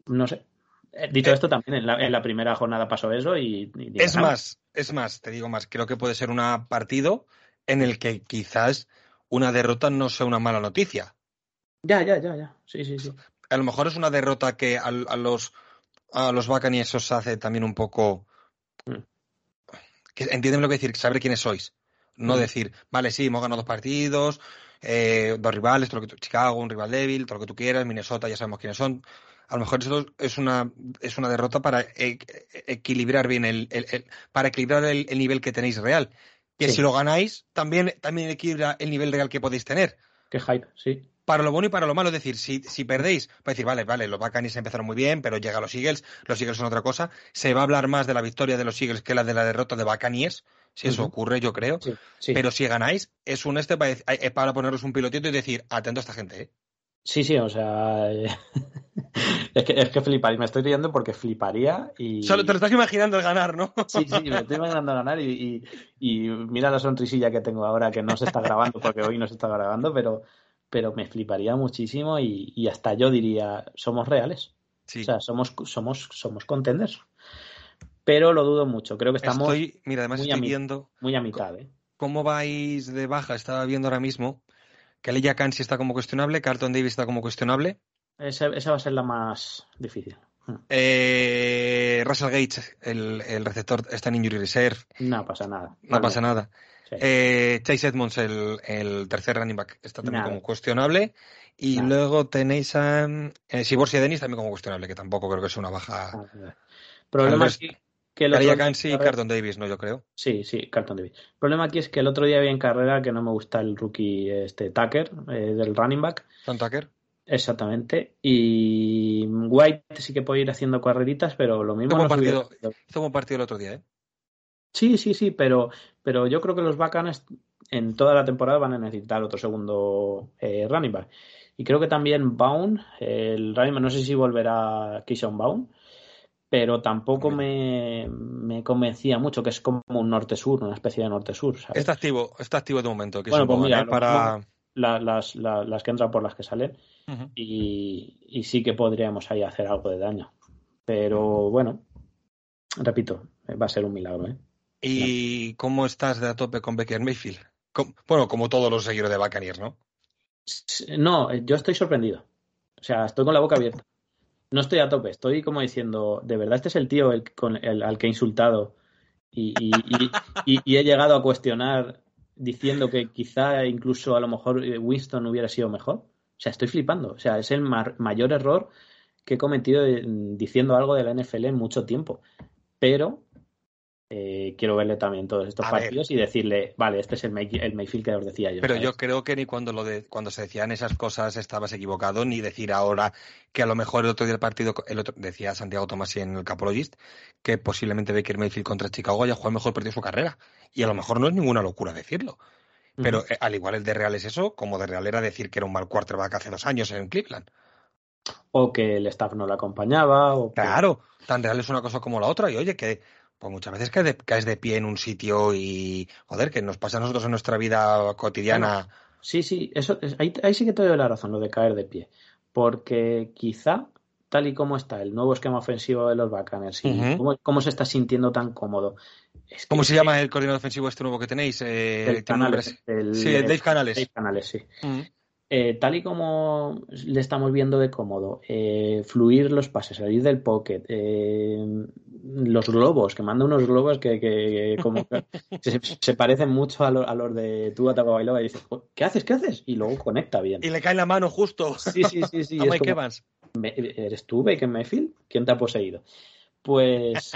No sé. Eh, Dicho Eh, esto, también en la, en la primera jornada pasó eso y... y Es ganamos. más, es más, te digo más, creo que puede ser un partido en el que quizás una derrota no sea una mala noticia. Ya, ya, ya, ya. Sí, sí, sí. A lo mejor es una derrota que a, a los a los os hace también un poco. Mm. Que, entiéndeme lo que decir, saber quiénes sois. No Mm. decir, vale, sí, hemos ganado dos partidos, eh, dos rivales, todo lo que tú- Chicago, un rival débil, todo lo que tú quieras, Minnesota, ya sabemos quiénes son. A lo mejor eso es una, es una derrota para e- e- equilibrar bien el, el- el- para equilibrar el, el nivel que tenéis real. Que Sí. si lo ganáis, también, también equilibra el nivel real que podéis tener. Qué hype, sí. Para lo bueno y para lo malo, es decir, si, si perdéis, a decir, vale, vale, los Buccaneers empezaron muy bien, pero llega los Eagles, los Eagles son otra cosa. Se va a hablar más de la victoria de los Eagles que la de la derrota de Buccaneers, si eso ocurre, yo creo. Sí, sí. Pero si ganáis, es un este para, poneros un pilotito y decir, atento a esta gente, ¿eh? Sí, sí, o sea. [LAUGHS] es, que, es que fliparía. Me estoy riendo porque fliparía y. Solo te lo estás imaginando el ganar, ¿no? [LAUGHS] Sí, sí, me estoy imaginando ganar y, y, y mira la sonrisilla que tengo ahora que no se está grabando porque hoy no se está grabando, pero, pero me fliparía muchísimo y, y hasta yo diría, somos reales. Sí. O sea, somos, somos, somos contenders. Pero lo dudo mucho. Creo que estamos Estoy, mira, además muy a estoy mi- viendo muy a mitad. ¿eh? cómo vais de baja. Estaba viendo ahora mismo que Leia Kansi está como cuestionable, Carlton Davis está como cuestionable. Esa, esa va a ser la más difícil. Eh, Russell Gates, el, el receptor, está en injury reserve, No pasa nada. no pasa nada. Sí. Eh, Chase Edmonds, el, el tercer running back, está también Nada. como cuestionable. Y Nada. luego tenéis a eh, Siborsia Denis también como cuestionable, que tampoco creo que sea una baja. Ah, Problema Andrés- aquí que el Caria otro- Kansi y Carlton Davis, no, yo creo. Sí, sí, Carlton Davis. El problema aquí es que el otro día había en carrera que no me gusta el rookie este Tucker eh, del running back. John Tucker. Exactamente. Y White sí que puede ir haciendo carreritas, pero lo mismo no partido, hizo un buen partido el otro día, ¿eh? Sí, sí, sí, pero, pero yo creo que los Bacanes en toda la temporada van a necesitar otro segundo eh, running back. Y creo que también Baum, el running back, no sé si volverá Keyshawn Baum, pero tampoco me, me convencía mucho, que es como un norte-sur, una especie de norte-sur. Está activo, está activo de momento. Que Bueno, es pues mira, ¿eh? lo para. La- las, la- las que entran por las que salen. Y, y sí que podríamos ahí hacer algo de daño. Pero bueno, repito, va a ser un milagro. ¿eh? ¿Y cómo estás de a tope con Baker Mayfield? Bueno, como todos los seguidores de Buccaneers, ¿no? No, yo estoy sorprendido. O sea, estoy con la boca abierta. No estoy a tope, estoy como diciendo, de verdad este es el tío el, con el, al que he insultado y- y- y he llegado a cuestionar diciendo que quizá incluso a lo mejor eh, Winston hubiera sido mejor. O sea, estoy flipando. O sea, es el mayor error que he cometido eh, diciendo algo de la NFL en mucho tiempo. Pero eh, quiero verle también todos estos A ver. partidos y decirle, vale, este es el, May- el Mayfield que os decía yo. Pero ¿sabes? yo creo que ni cuando lo de, cuando se decían esas cosas estabas equivocado, ni decir ahora que a lo mejor el otro día del partido, el otro, decía Santiago Tomasi en el Capologist, que posiblemente Baker Mayfield contra Chicago haya jugado mejor partido de su carrera. Y a lo mejor no es ninguna locura decirlo. Pero eh, al igual el de Real es eso, como de Real era decir que era un mal quarterback hace dos años en Cleveland. o que el staff no lo acompañaba, o que- Claro, tan real es una cosa como la otra. Y oye, que pues muchas veces caes de, caes de pie en un sitio y, joder, que nos pasa a nosotros en nuestra vida cotidiana. Sí, sí, eso, es- ahí, ahí sí que te doy la razón, lo de caer de pie. Porque quizá, tal y como está el nuevo esquema ofensivo de los y Ujú. cómo, cómo se está sintiendo tan cómodo. Es que- ¿Cómo se llama el coordinador ofensivo este nuevo que tenéis? Eh, nombre Canales, del- Sí, Dave Canales. Dave Canales, sí. Eh, tal y como le estamos viendo de cómodo, eh, fluir los pases, salir del pocket, eh, los globos, que manda unos globos que, que- que como que [LAUGHS] se, se parecen mucho a, lo- a los de tú Tagovailoa y dices, ¿qué haces? ¿Qué haces? Y luego conecta bien. Y le cae la mano justo Sí, sí, sí, sí. [LAUGHS] es Mike como, Evans. "¿Me- ¿Eres tú, Baker Mayfield? ¿Quién te ha poseído? Pues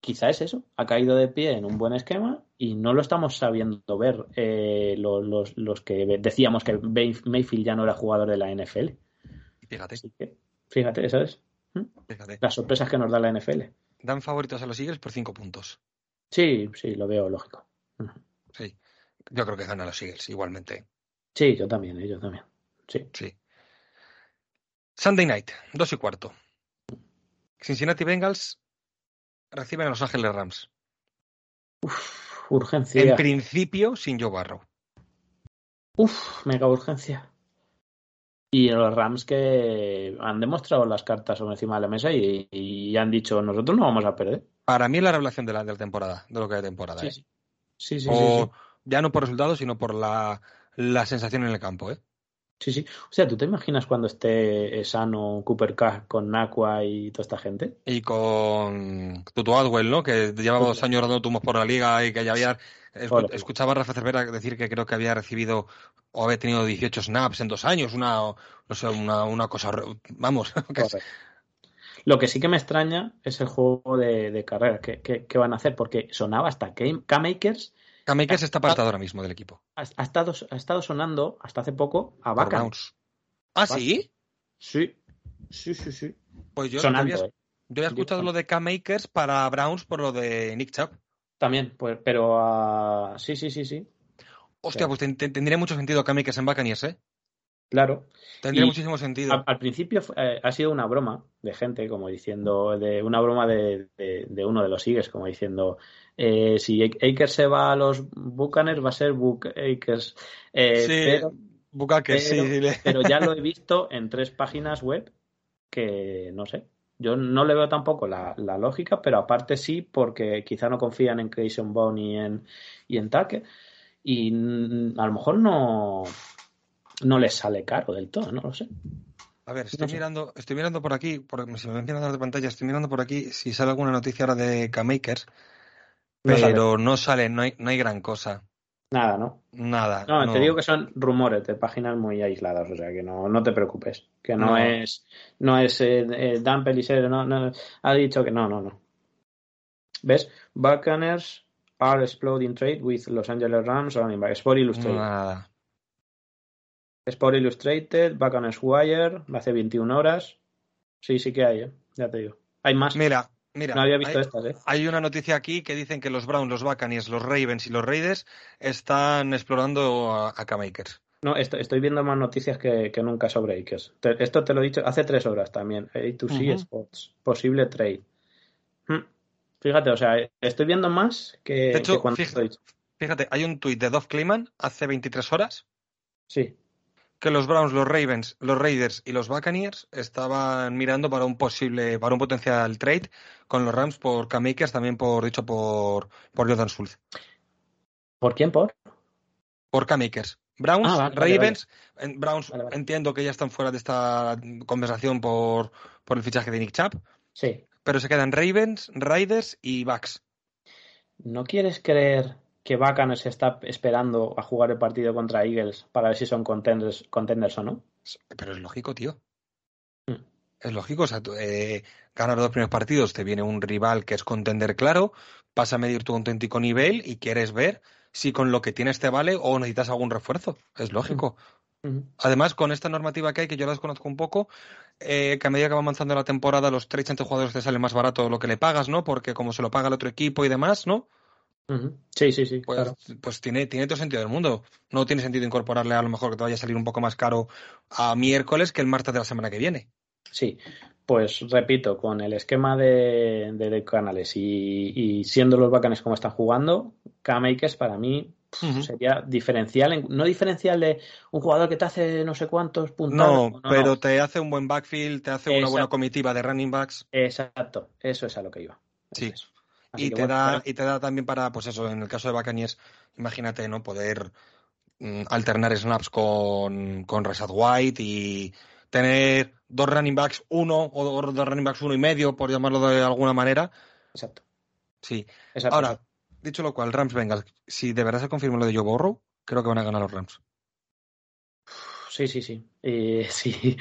quizá es eso. Ha caído de pie en un buen esquema y no lo estamos sabiendo ver eh, lo- los, los que decíamos que May- Mayfield ya no era jugador de la NFL. Fíjate, Así que, fíjate, ¿sabes? ¿Mm? fíjate. Las sorpresas que nos da la NFL. Dan favoritos a los Eagles por cinco puntos. Sí, sí, lo veo lógico. Sí. Yo creo que ganan los Eagles igualmente. Sí, yo también, eh, yo también. Sí. Sí. Sunday night, dos y cuarto. Cincinnati Bengals reciben a Los Ángeles Rams. Uf, urgencia. En principio, sin Joe Barrow. Uf, mega urgencia. Y los Rams que han demostrado las cartas sobre encima de la mesa y, y han dicho, nosotros no vamos a perder. Para mí es la revelación de la, de la temporada, de lo que hay de temporada. Sí, ¿eh? sí. Sí, sí, sí, O sí. ya no por resultados, sino por la, la sensación en el campo. ¿eh? Sí, sí. O sea, ¿tú te imaginas cuando esté sano Cooper Cup con Nakua y toda esta gente? Y con Tutu Adwell, ¿no? Que llevaba dos años dando tumos por la liga y que ya había... Escuchaba a Rafa Cervera decir que creo que había recibido o había tenido 18 snaps en dos años, una, no sé, una, una cosa... Vamos. [LAUGHS] Lo que sí que me extraña es el juego de, de carrera que, que, van a hacer, porque sonaba hasta K-Makers K-Makers está apartado ahora mismo del equipo. Ha, estado, ha estado sonando hasta hace poco a Vaca. ¿Ah, sí? Sí, sí, sí, sí. Pues yo, había, ¿eh? yo escuchado lo de K-Makers para Browns por lo de Nick Chubb. También, pues, pero uh, sí, sí, sí, sí. Hostia, pues tendría mucho sentido K-Makers en Buccaneers, ¿eh? Claro. Tendría muchísimo sentido. Al, principio eh, ha sido una broma de gente, como diciendo, de una broma de, de, uno de los Eagles, como diciendo, eh, si Akers se va a los Buccaneers, va a ser Book Akers. Eh, sí, pero, sí, pero ya lo he [LAUGHS] visto en tres páginas web que no sé. Yo no le veo tampoco la, la lógica, pero aparte sí, porque quizá no confían en Grayson Bone y en, y en Tucker. Y a lo mejor no, no les sale caro del todo, no lo sé. A ver, estoy mirando, estoy mirando por aquí, porque si me mencionan de pantalla, estoy mirando por aquí si sale alguna noticia ahora de K-Makers, pero no sale, no, hay, no hay gran cosa. Nada, ¿no? Nada. No, te digo que son rumores de páginas muy aisladas, o sea que no, no te preocupes. Que no, es, no es eh, eh, Dan Pelisero, no, no, ha dicho que no, no, no. ¿Ves? Buccaneers are exploding trade with Los Angeles Rams running back. Sport Illustrated. Nada. Sport Illustrated, Buccaneers Wire, hace 21 horas. Sí, sí que hay, ¿eh? ya te digo. Hay más. Mira, mira. No había visto hay, estas, ¿eh? Hay una noticia aquí que dicen que los Browns, los Buccaneers, los Ravens y los Raiders están explorando a, a K-Makers. No, estoy, viendo más noticias que, nunca sobre Akers. esto te lo he dicho hace tres horas también. A2C Sports. Posible trade. Hmm. Fíjate, o sea, estoy viendo más que, de hecho, cuando fíjate, fíjate, hay un tuit de Dov Kleiman hace 23 horas. Sí que los Browns, los Ravens, los Raiders y los Buccaneers estaban mirando para un posible, para un potencial trade con los Rams por K-Makers, también por dicho por, por Jordan Schultz. ¿Por quién? ¿Por? Por K-Makers. Browns, ah, Ravens, Browns entiendo que ya están fuera de esta conversación por, por el fichaje de Nick Chubb. Sí. Pero se quedan Ravens, Raiders y Bucks. ¿No quieres creer que se está esperando a jugar el partido contra Eagles para ver si son contenders, contenders o no. Pero es lógico, tío. Hmm. Es lógico, o sea, eh, ganar los dos primeros partidos, te viene un rival que es contender claro, vas a medir tu auténtico nivel y quieres ver si con lo que tienes te vale o necesitas algún refuerzo. Es lógico. Hmm. Hmm. Además, con esta normativa que hay, que yo la desconozco un poco, eh, que a medida que va avanzando la temporada, los trades entre jugadores te sale más barato lo que le pagas, ¿no? Porque como se lo paga el otro equipo y demás, ¿no? Sí, sí, sí. Pues, pues, tiene, tiene todo sentido del mundo. No tiene sentido incorporarle a lo mejor que te vaya a salir un poco más caro a miércoles que el martes de la semana que viene. Sí, pues repito, con el esquema de, de, canales y, siendo los bacanes como están jugando, K-Makers para mí sería diferencial, no diferencial de un jugador que te hace no sé cuántos puntos. No, pero te hace un buen backfield, te hace una buena comitiva de running backs. Exacto, eso es a lo que iba. Sí y te, da, y te da también para, pues eso, en el caso de Bacanies, imagínate, ¿no? Poder mm, alternar snaps con, con Resad White y tener dos running backs uno o dos running backs uno y medio, por llamarlo de alguna manera. Exacto. Sí. Ahora, dicho lo cual, Rams Bengals, si de verdad se confirma lo de Joe Borrow, creo que van a ganar los Rams. Sí, sí, sí. [LAUGHS] sí,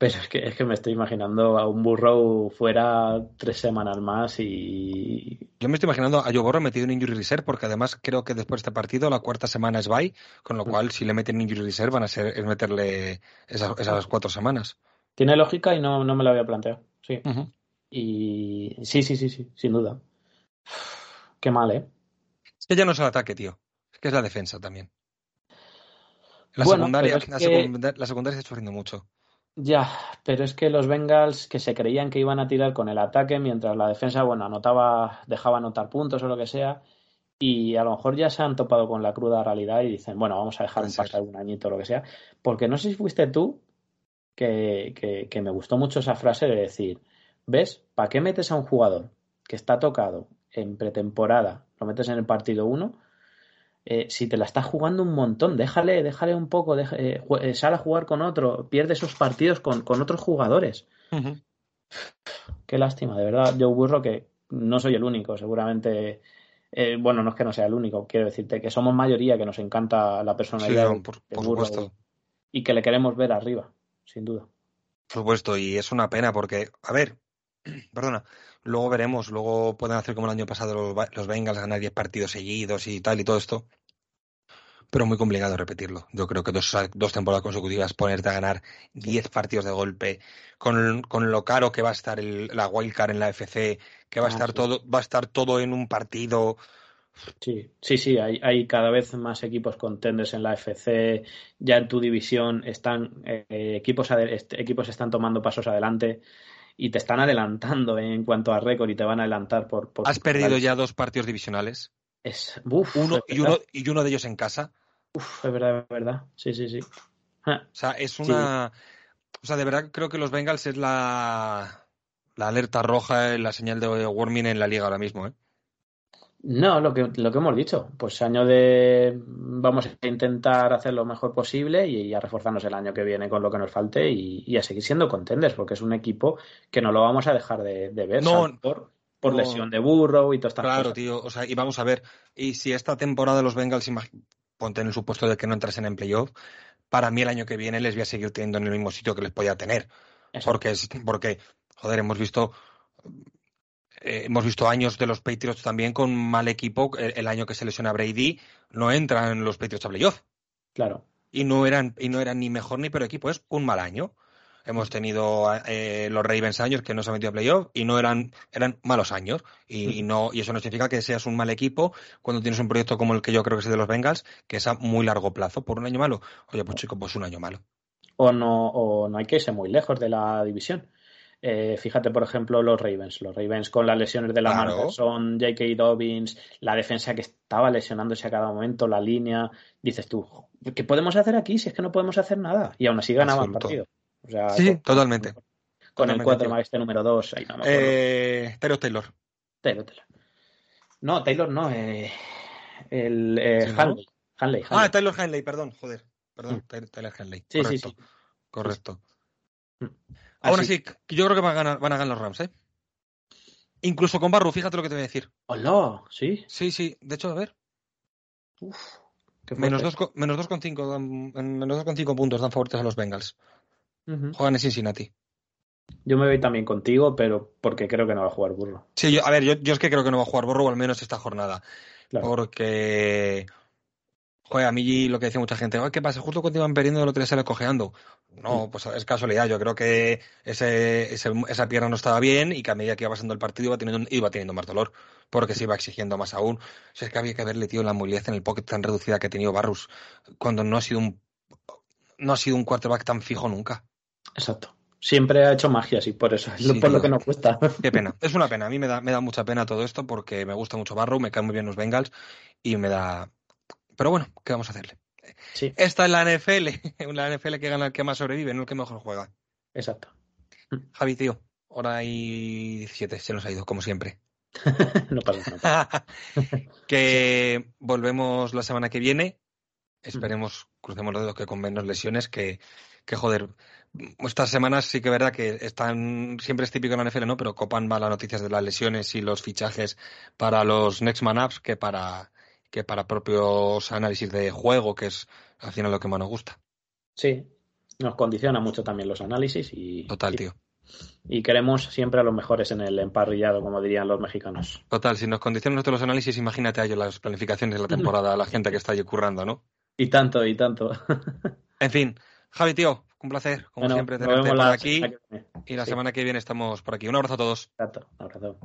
pero es que, es que me estoy imaginando a un Burrow fuera tres semanas más y... Yo me estoy imaginando a Joe Burrow metido en Injury Reserve porque además creo que después de este partido la cuarta semana es bye, con lo mm. cual si le meten Injury Reserve van a ser es meterle esas, cuatro semanas. Tiene lógica y no, no me lo había planteado. Sí. Y sí, sí, sí, sí, sin duda. Qué mal, ¿eh? Es que ya no es el ataque, tío. Es que es la defensa también. La, secundaria, la, secundaria está sufriendo mucho. Ya, pero es que los Bengals que se creían que iban a tirar con el ataque mientras la defensa, bueno, anotaba, dejaba anotar puntos o lo que sea, y a lo mejor ya se han topado con la cruda realidad y dicen, bueno, vamos a dejar un pasar un añito o lo que sea, porque no sé si fuiste tú que, que, que me gustó mucho esa frase de decir, ¿ves? ¿Para qué metes a un jugador que está tocado en pretemporada, lo metes en el partido 1 eh, si te la estás jugando un montón, déjale, déjale un poco, eh, eh, sale a jugar con otro, pierde esos partidos con, otros jugadores. Qué lástima, de verdad. Yo Burro, que no soy el único, seguramente. bueno, no es que no sea el único, quiero decirte que somos mayoría, que nos encanta la personalidad por, supuesto. y que le queremos ver arriba, sin duda. Por supuesto, y es una pena porque, a ver, [CLEARS THROAT] perdona, luego veremos, luego pueden hacer como el año pasado los, los Bengals, ganar 10 partidos seguidos y tal y todo esto pero muy complicado repetirlo. Yo creo que dos, dos temporadas consecutivas ponerte a ganar 10 partidos de golpe, con, con, lo caro que va a estar el, la wildcard en la FC, que va a ah, estar todo, va a estar todo en un partido. Sí, sí, sí, hay, hay cada vez más equipos contenders en la FC, ya en tu división están eh, equipos, equipos están tomando pasos adelante y te están adelantando en cuanto a récord y te van a adelantar por... ¿Has perdido ya dos partidos divisionales? Es, uf, uno, y uno, y uno de ellos en casa. Uf, es verdad, es verdad. Sí, sí, sí. O sea, es una. O sea, de verdad creo que los Bengals es la, la alerta roja, la señal de warming en la liga ahora mismo, ¿eh? No, lo que, lo que hemos dicho, pues año de vamos a intentar hacer lo mejor posible y, a reforzarnos el año que viene con lo que nos falte y, a seguir siendo contenders, porque es un equipo que no lo vamos a dejar de, ver no, por, por lesión de burro y todo estas claro, tío, o sea, y vamos a ver, y si esta temporada los Bengals ponte en el supuesto de que no entrasen en playoff, para mí el año que viene les voy a seguir teniendo en el mismo sitio que les podía tener. Porque, porque, joder, hemos visto eh, hemos visto años de los Patriots también con mal equipo. El, año que se lesiona Brady, no entran los Patriots a playoff. Claro. Y no eran, y no eran ni mejor ni peor equipo, es un mal año. Hemos tenido eh, los Ravens años que no se han metido a playoff y no eran, eran malos años. Y, no, y eso no significa que seas un mal equipo cuando tienes un proyecto como el que yo creo que es el de los Bengals, que es a muy largo plazo. ¿Por un año malo? Oye, pues chico, pues un año malo. O no, o no hay que irse muy lejos de la división. Eh, fíjate, por ejemplo, los Ravens. Los Ravens con las lesiones de la claro. son J.K. Dobbins, la defensa que estaba lesionándose a cada momento, la línea. Dices tú, ¿qué podemos hacer aquí si es que no podemos hacer nada? Y aún así ganaban el partido sí, totalmente. Con el 4 más este número 2, ahí no me eh, Taylor Taylor. Taylor Taylor. No, Taylor no, eh, el eh, Hanley, Hanley, Ah, Taylor Hanley, perdón, joder. Perdón, mm. Taylor Hanley. Sí, correcto. Sí, sí. Correcto. Mm. Ahora sí, yo creo que van a, ganar, van a ganar los Rams, ¿eh? Incluso con Barro, fíjate lo que te voy a decir. Hola, ¿sí? Sí, sí. De hecho, a ver. Uf, menos 2,5 menos 2,5 puntos dan favoritos a los Bengals. Juegan en Cincinnati. Yo me voy también contigo, pero porque creo que no va a jugar Burro. Sí, yo, a ver, yo, yo es que creo que no va a jugar Burro, o al menos esta jornada. Porque, joder, a mí lo que decía mucha gente, ¿qué pasa? Justo cuando iban perdiendo, el otro día sale cojeando. No, pues es casualidad. Yo creo que ese, esa pierna no estaba bien y que a medida que iba pasando el partido iba teniendo, iba teniendo más dolor, porque se iba exigiendo más aún. O sea, es que había que verle, tío, la movilidad en el pocket tan reducida que ha tenido Barrus, cuando no ha sido un, no ha sido un quarterback tan fijo nunca. Exacto. Siempre ha hecho magia, y por eso, es por lo que nos cuesta. Qué pena, es una pena. A mí me da, me da mucha pena todo esto porque me gusta mucho Barrow, me caen muy bien los Bengals y me da. Pero bueno, ¿qué vamos a hacerle? Sí. Esta es la NFL, [LAUGHS] la NFL que gana el que más sobrevive, no el que mejor juega. Exacto. Javi, tío, hora y 17, se nos ha ido, como siempre. [LAUGHS] no pasa nada. [LAUGHS] que volvemos la semana que viene. Esperemos, crucemos los dedos que con menos lesiones, que, que joder, estas semanas sí que es verdad que están, siempre es típico en la NFL, ¿no? Pero copan más las noticias de las lesiones y los fichajes para los Next Man Ups que para, que para propios análisis de juego, que es al final lo que más nos gusta. Sí, nos condiciona mucho también los análisis y. Total, tío. Y queremos siempre a los mejores en el emparrillado, como dirían los mexicanos. Total, si nos condicionan nosotros los análisis, imagínate a ellos las planificaciones de la temporada, la gente que está allí currando, ¿no? Y tanto, y tanto. en fin, Javi, tío, un placer, como siempre, tenerte por aquí. Y la semana que viene estamos por aquí. Un abrazo a todos. Un abrazo.